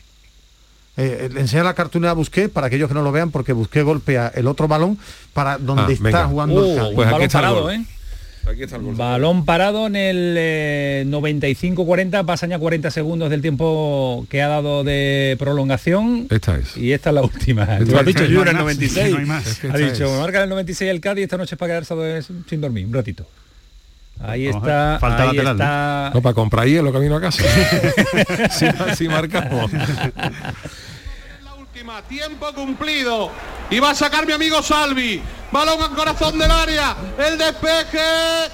Eh, le enseña la cartulina a Busqué para aquellos que no lo vean porque Busqué golpea el otro balón para donde Ah, está venga. jugando el Cádiz. Pues aquí balón está el parado, gol. ¿eh? Aquí está el gol. Balón parado en el eh, 95-40, pasan ya 40 segundos del tiempo que ha dado de prolongación. Esta es. Y esta es la última. Esta has dicho yo el más, 96. no hay más. Es que ha dicho, me marca el 96 el Cádiz esta noche es para quedarse sin dormir un ratito. Ahí Vamos está, falta ahí lateral. No, para comprar hielo camino a casa. si, si marcamos. Tiempo cumplido. Y va a sacar mi amigo Salvi. Balón al corazón del área. El despeje.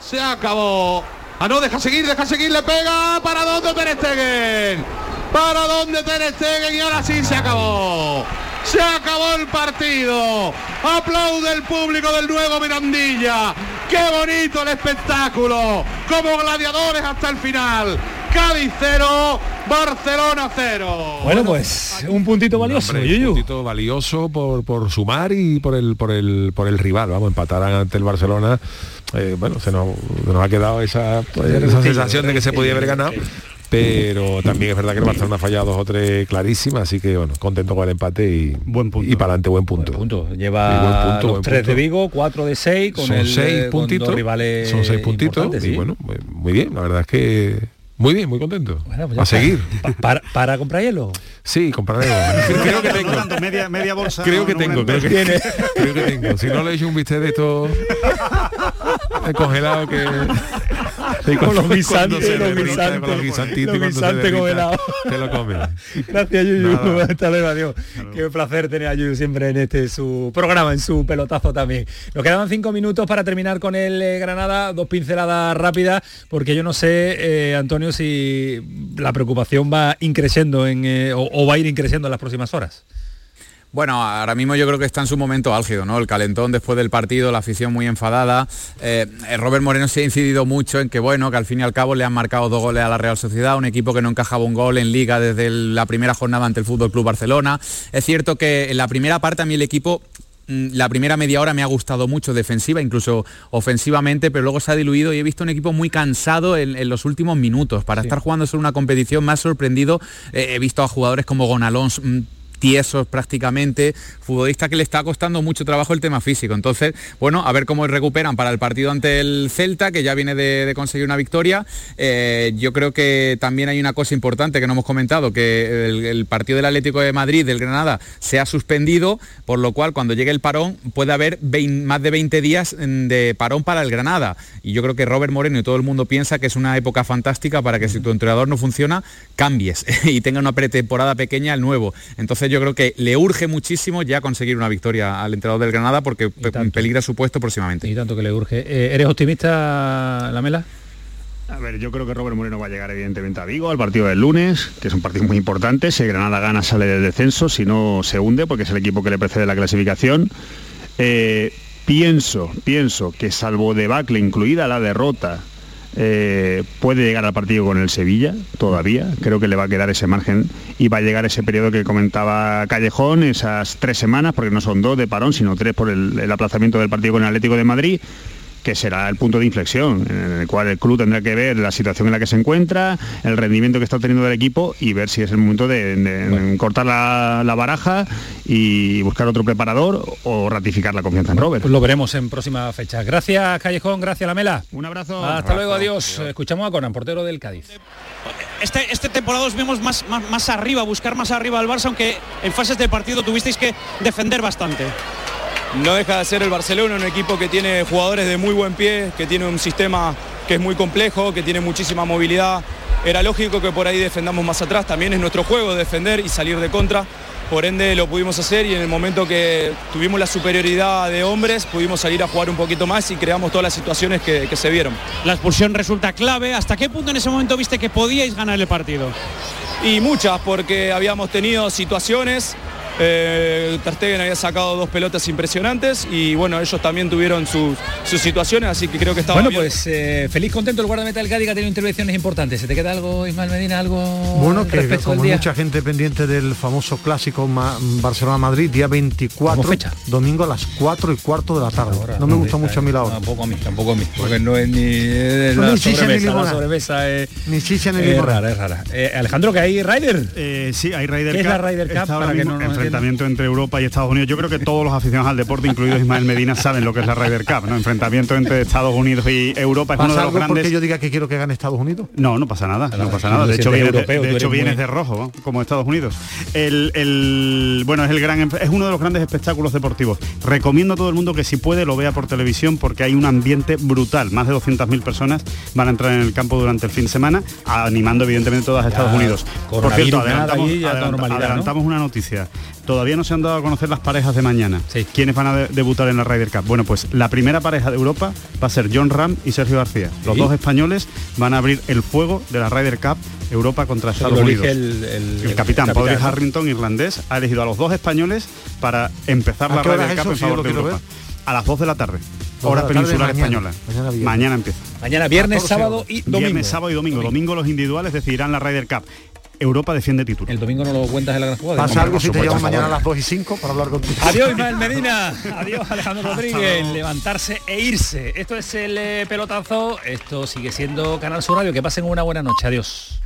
Se acabó. Ah, no, deja seguir, deja seguir, le pega. ¿Para dónde Ter Stegen? ¿Para dónde Ter Stegen? Y ahora sí se acabó. Se acabó el partido. Aplaude el público del nuevo Mirandilla. Qué bonito el espectáculo. Como gladiadores hasta el final. Cádiz 0, Barcelona 0. Bueno, pues un puntito valioso, Hombre, un puntito valioso por, por sumar y por el por el por el rival. Vamos, empatar ante el Barcelona. eh, bueno, se nos, se nos ha quedado esa, pues, esa sensación de que se podía haber ganado. Pero también es verdad que el Barcelona ha fallado dos o tres clarísimas, así que bueno, contento con el empate y, buen punto. y para adelante buen punto. Lleva buen punto, los buen tres punto. de Vigo, cuatro de seis, con son el, seis eh, puntitos, rivales son seis puntitos y sí. bueno, muy- muy bien, la verdad es que muy bien, muy contento. Bueno, pues ya a está. seguir. Pa- para, para comprar hielo. Sí, compraremos. creo que tengo. media, media bolsa. Creo que tengo, creo que, creo que tengo. Si no le he hecho un bistec de esto congelado que y Con los guisantes, se los derrita, guisantes, con los guisantitos, los guisantes congelados. te lo comes. Gracias, Yuyu. Nada. Hasta luego, adiós. Qué placer tener a Yuyu siempre en este su programa, en su pelotazo también. Nos quedaban cinco minutos para terminar con el eh, Granada, dos pinceladas rápidas, porque yo no sé, eh, Antonio, si la preocupación va increciendo en, eh, o, o va a ir increciendo en las próximas horas. Bueno, ahora mismo yo creo que está en su momento álgido, ¿no? El calentón después del partido, la afición muy enfadada. Eh, Robert Moreno se ha incidido mucho en que, bueno, que al fin y al cabo le han marcado dos goles a la Real Sociedad, un equipo que no encajaba un gol en liga desde el- la primera jornada ante el Fútbol Club Barcelona. Es cierto que en la primera parte a mí el equipo mm, la primera media hora me ha gustado mucho defensiva, incluso ofensivamente, pero luego se ha diluido y he visto un equipo muy cansado en, en los últimos minutos. Para estar jugando solo una competición me ha sorprendido. Eh, he visto a jugadores como Gonalón mm, tiesos prácticamente, futbolista que le está costando mucho trabajo el tema físico. Entonces, bueno, a ver cómo recuperan para el partido ante el Celta, que ya viene de, conseguir una victoria. Eh, yo creo que también hay una cosa importante que no hemos comentado, que el, el partido del Atlético de Madrid, del Granada, se ha suspendido, por lo cual cuando llegue el parón puede haber vein- más de 20 días mm, de parón para el Granada. Y yo creo que Robert Moreno y todo el mundo piensa que es una época fantástica para que si tu entrenador no funciona, cambies y tenga una pretemporada pequeña el nuevo. Entonces yo creo que le urge muchísimo ya conseguir una victoria al entrenador del Granada porque pe- peligra su puesto próximamente. Y tanto que le urge. Eh, ¿Eres optimista, Lamela? A ver, yo creo que Robert Moreno va a llegar evidentemente a Vigo al partido del lunes, que es un partido muy importante. Si Granada gana sale del descenso, si no se hunde, porque es el equipo que le precede la clasificación. Eh, pienso, pienso que salvo debacle, incluida la derrota, eh, puede llegar al partido con el Sevilla todavía. Creo que le va a quedar ese margen y va a llegar ese periodo que comentaba Callejón, esas tres semanas, porque no son dos de parón, sino tres por el, el aplazamiento del partido con el Atlético de Madrid que será el punto de inflexión, en el cual el club tendrá que ver la situación en la que se encuentra, el rendimiento que está teniendo el equipo y ver si es el momento de, de cortar la, la baraja y buscar otro preparador o ratificar la confianza en Robert. Pues lo veremos en próximas fechas. Gracias, Callejón, gracias, Lamela. Un abrazo. Hasta Abrazo. luego, adiós. Escuchamos a Conan, portero del Cádiz. Este, este temporada os vemos más, más, más arriba, buscar más arriba al Barça, aunque en fases de partido tuvisteis que defender bastante. No deja de ser el Barcelona, un equipo que tiene jugadores de muy buen pie, que tiene un sistema que es muy complejo, que tiene muchísima movilidad. Era lógico que por ahí defendamos más atrás, también es nuestro juego defender y salir de contra. por ende lo pudimos hacer y en el momento que tuvimos la superioridad de hombres pudimos salir a jugar un poquito más y creamos todas las situaciones que, que se vieron. La expulsión resulta clave. ¿Hasta qué punto en ese momento viste que podíais ganar el partido? Y muchas, porque habíamos tenido situaciones eh, Ter Stegen había sacado dos pelotas impresionantes y bueno, ellos también tuvieron sus, sus situaciones, así que creo que estaba Bueno, bien. pues eh, feliz contento el guardameta del Cádiz que ha tenido intervenciones importantes. ¿Se te queda algo, Ismael Medina, algo Bueno, que como hay día? mucha gente pendiente del famoso clásico Ma- Barcelona-Madrid, día 24, ¿Cómo fecha? domingo a las 4 y cuarto de la tarde. no me gusta mucho a mí la hora. Tampoco a mí, tampoco a mí, porque no es ni No, la ni chicha sobremesa, ni la sobremesa es, Ni chicha ni es rara, es rara. Eh, Alejandro, que hay Ryder. Eh, sí, hay Ryder ¿Qué es la Ryder Cup? Ahora Para que no enfrentamiento entre Europa y Estados Unidos. Yo creo que todos los aficionados al deporte, incluidos Ismael Medina, saben lo que es la Ryder Cup, ¿no? Enfrentamiento entre Estados Unidos y Europa. Es uno ¿Pasa de los algo grandes. porque yo diga que quiero que gane Estados Unidos? No, no pasa nada, no pasa nada. De hecho, vienes, de- europeo, de, tú hecho eres vienes muy- de rojo, ¿no? como Estados Unidos. El, el- bueno, es el gran es uno de los grandes espectáculos deportivos. Recomiendo a todo el mundo que si puede lo vea por televisión porque hay un ambiente brutal. Más de 200.000 personas van a entrar en el campo durante el fin de semana, animando evidentemente todas a Estados Unidos. Por cierto, adelantamos una noticia. Todavía no se han dado a conocer las parejas de mañana. ¿Quiénes van a de- debutar en la Ryder Cup? Bueno, pues la primera pareja de Europa va a ser John Ram y Sergio García. Los Sí. dos españoles van a abrir el fuego de la Ryder Cup Europa contra Estados Unidos. el- el- el capitán, Padraig ¿no? Harrington, irlandés, ha elegido a los dos españoles para empezar ¿A la Ryder Cup en favor de Europa. A las 2 de la tarde. de Hora peninsular mañana. española. Mañana empieza. Mañana viernes, 14 sábado y domingo. Viernes, sábado y domingo. Domingo los individuales decidirán la Ryder Cup. Europa defiende título. El domingo no lo cuentas en la gran jugada. ¿Pasa algo si te llamo mañana a las 2 y 5 para hablar contigo? Adiós Ismael Medina, adiós Alejandro Rodríguez, levantarse e irse. Esto es el eh, pelotazo, esto sigue siendo Canal Sur Radio, que pasen una buena noche, adiós.